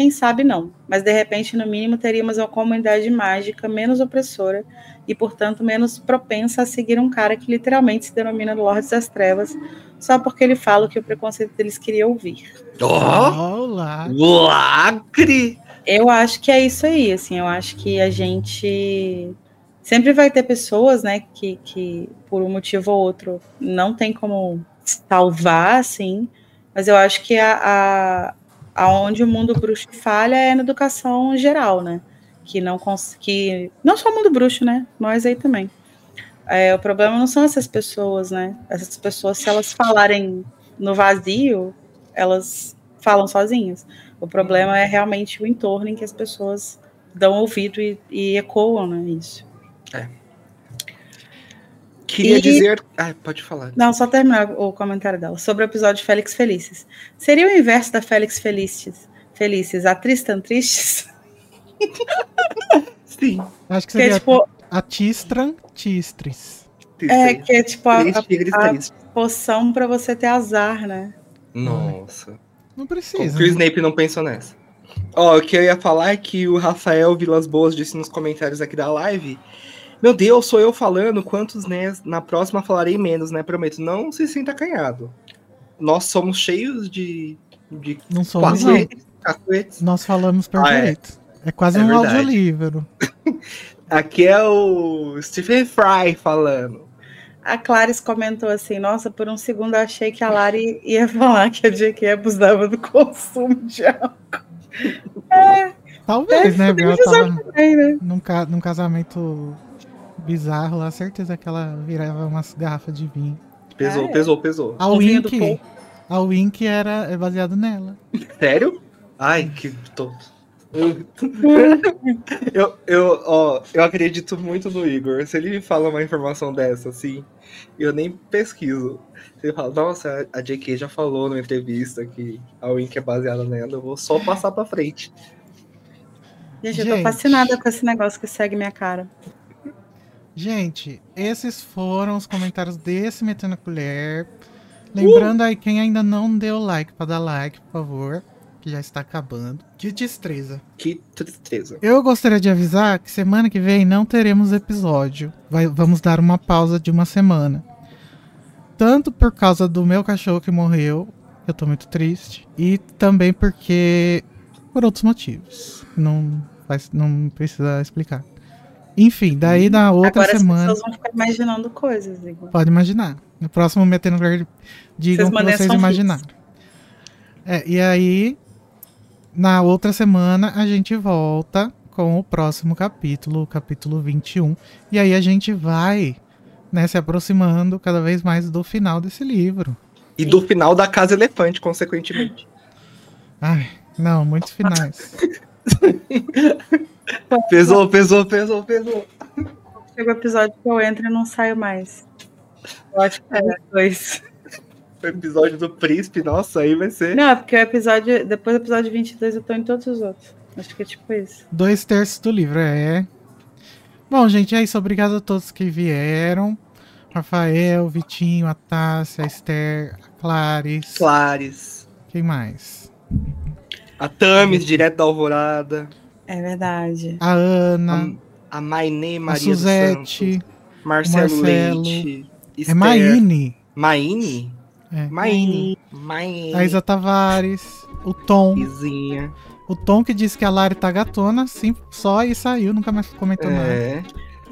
Quem sabe não, mas de repente, no mínimo, teríamos uma comunidade mágica menos opressora e, portanto, menos propensa a seguir um cara que literalmente se denomina Lorde das Trevas só porque ele fala o que o preconceito deles queria ouvir. Olá! lacre! Eu acho que é isso aí, assim, eu acho que a gente sempre vai ter pessoas, né, que, que por um motivo ou outro não tem como salvar, assim, mas eu acho que a, a aonde o mundo bruxo falha é na educação geral, né, que não que não só o mundo bruxo, né, nós aí também. É, o problema não são essas pessoas, né, essas pessoas se elas falarem no vazio, elas falam sozinhas. O problema é realmente o entorno em que as pessoas dão ouvido e, e ecoam, né, isso. É. Queria E- dizer. Ah, pode falar. Não, só terminar o comentário dela. Sobre o episódio Félix Felices. Seria o inverso da Félix Felices? Felices, a Tristan Tristes? Sim. Acho que Que é seria tipo, a Tistran Tistris. é, que é tipo a, a, a poção pra você ter azar, né? Nossa. Não Como precisa. que o né? Snape não pensou nessa? Ó, o que eu ia falar é que o Rafael Vilas Boas disse nos comentários aqui da live. Meu Deus, sou eu falando. Quantos né? Na próxima falarei menos, né? Prometo. Não se sinta acanhado. Nós somos cheios de. de Não somos, não. Nós falamos Ah, é. perfeito. é. quase É um verdade. audiolivro. Aqui é o Stephen Fry falando. A Clarice comentou assim: Nossa, por um segundo eu achei que a Lari ia falar que a JK abusava do consumo de álcool. Talvez, né? Porque ela tava também, né? num, ca- num casamento bizarro lá, certeza que ela virava umas garrafas de vinho. Pesou, é. pesou, pesou. A Wink, a Wink era é baseado nela. Sério? Ai, que tô. eu, eu, ó, eu acredito muito no Igor. Se ele me fala uma informação dessa, assim, eu nem pesquiso. Se ele fala, nossa, a JK já falou numa entrevista que a Wink é baseada nela, eu vou só passar pra frente. Gente, eu tô Gente. fascinada com esse negócio que segue minha cara. Gente, esses foram os comentários desse Metendo a Colher. Lembrando aí, quem ainda não deu like, pra dar like, por favor. Que já está acabando. Que destreza. Que tristeza. Eu gostaria de avisar que semana que vem não teremos episódio. Vai- vamos dar uma pausa de uma semana. Tanto por causa do meu cachorro que morreu, eu tô muito triste, e também porque por outros motivos. Não, não precisa explicar. Enfim, daí na outra Agora semana. as pessoas vão ficar imaginando coisas, Igor. Pode imaginar. No próximo Metendo Verde, digam o que vocês imaginaram. É, e aí, na outra semana, a gente volta com o próximo capítulo, o capítulo 21. E aí a gente vai né, se aproximando cada vez mais do final desse livro. E do final da Casa Elefante, consequentemente. Ai, não, muitos finais. Pesou, pesou, pesou, pesou. Chega o episódio que eu entro e não saio mais. Eu acho que é dois. O episódio do príncipe, nossa, aí vai ser. Não, é porque o episódio. Depois do episódio 22 eu tô em todos os outros. Acho que é tipo isso. Dois terços do livro, é. Bom, gente, é isso. Obrigado a todos que vieram. Rafael, Vitinho, a Tássia, a Esther, a Clarice. Clares. Quem mais? A Tamis, direto da Alvorada. É verdade. A Ana, A, a Mainê a Maria dos Suzete. Santos. Marcelo, Marcelo. Leite. É Esther. Maine. Maine? É. Maine. Maine. A Isa Tavares. O Tom. Izinha. O Tom que disse que a Lari tá gatona, sim, só e saiu, nunca mais comentou nada. É.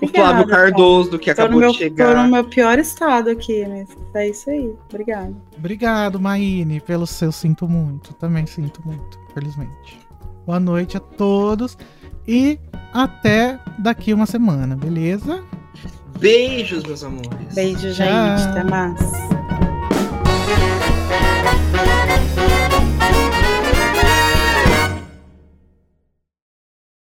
O Obrigada, Flávio Cardoso, que Tô no, acabou meu, de tô chegar. no meu pior estado aqui, mas é isso aí. Obrigada. Obrigado, Maine, pelo seu sinto muito. Também sinto muito, felizmente. Boa noite a todos e até daqui uma semana, beleza? Beijos, meus amores. Beijo, gente. Até mais.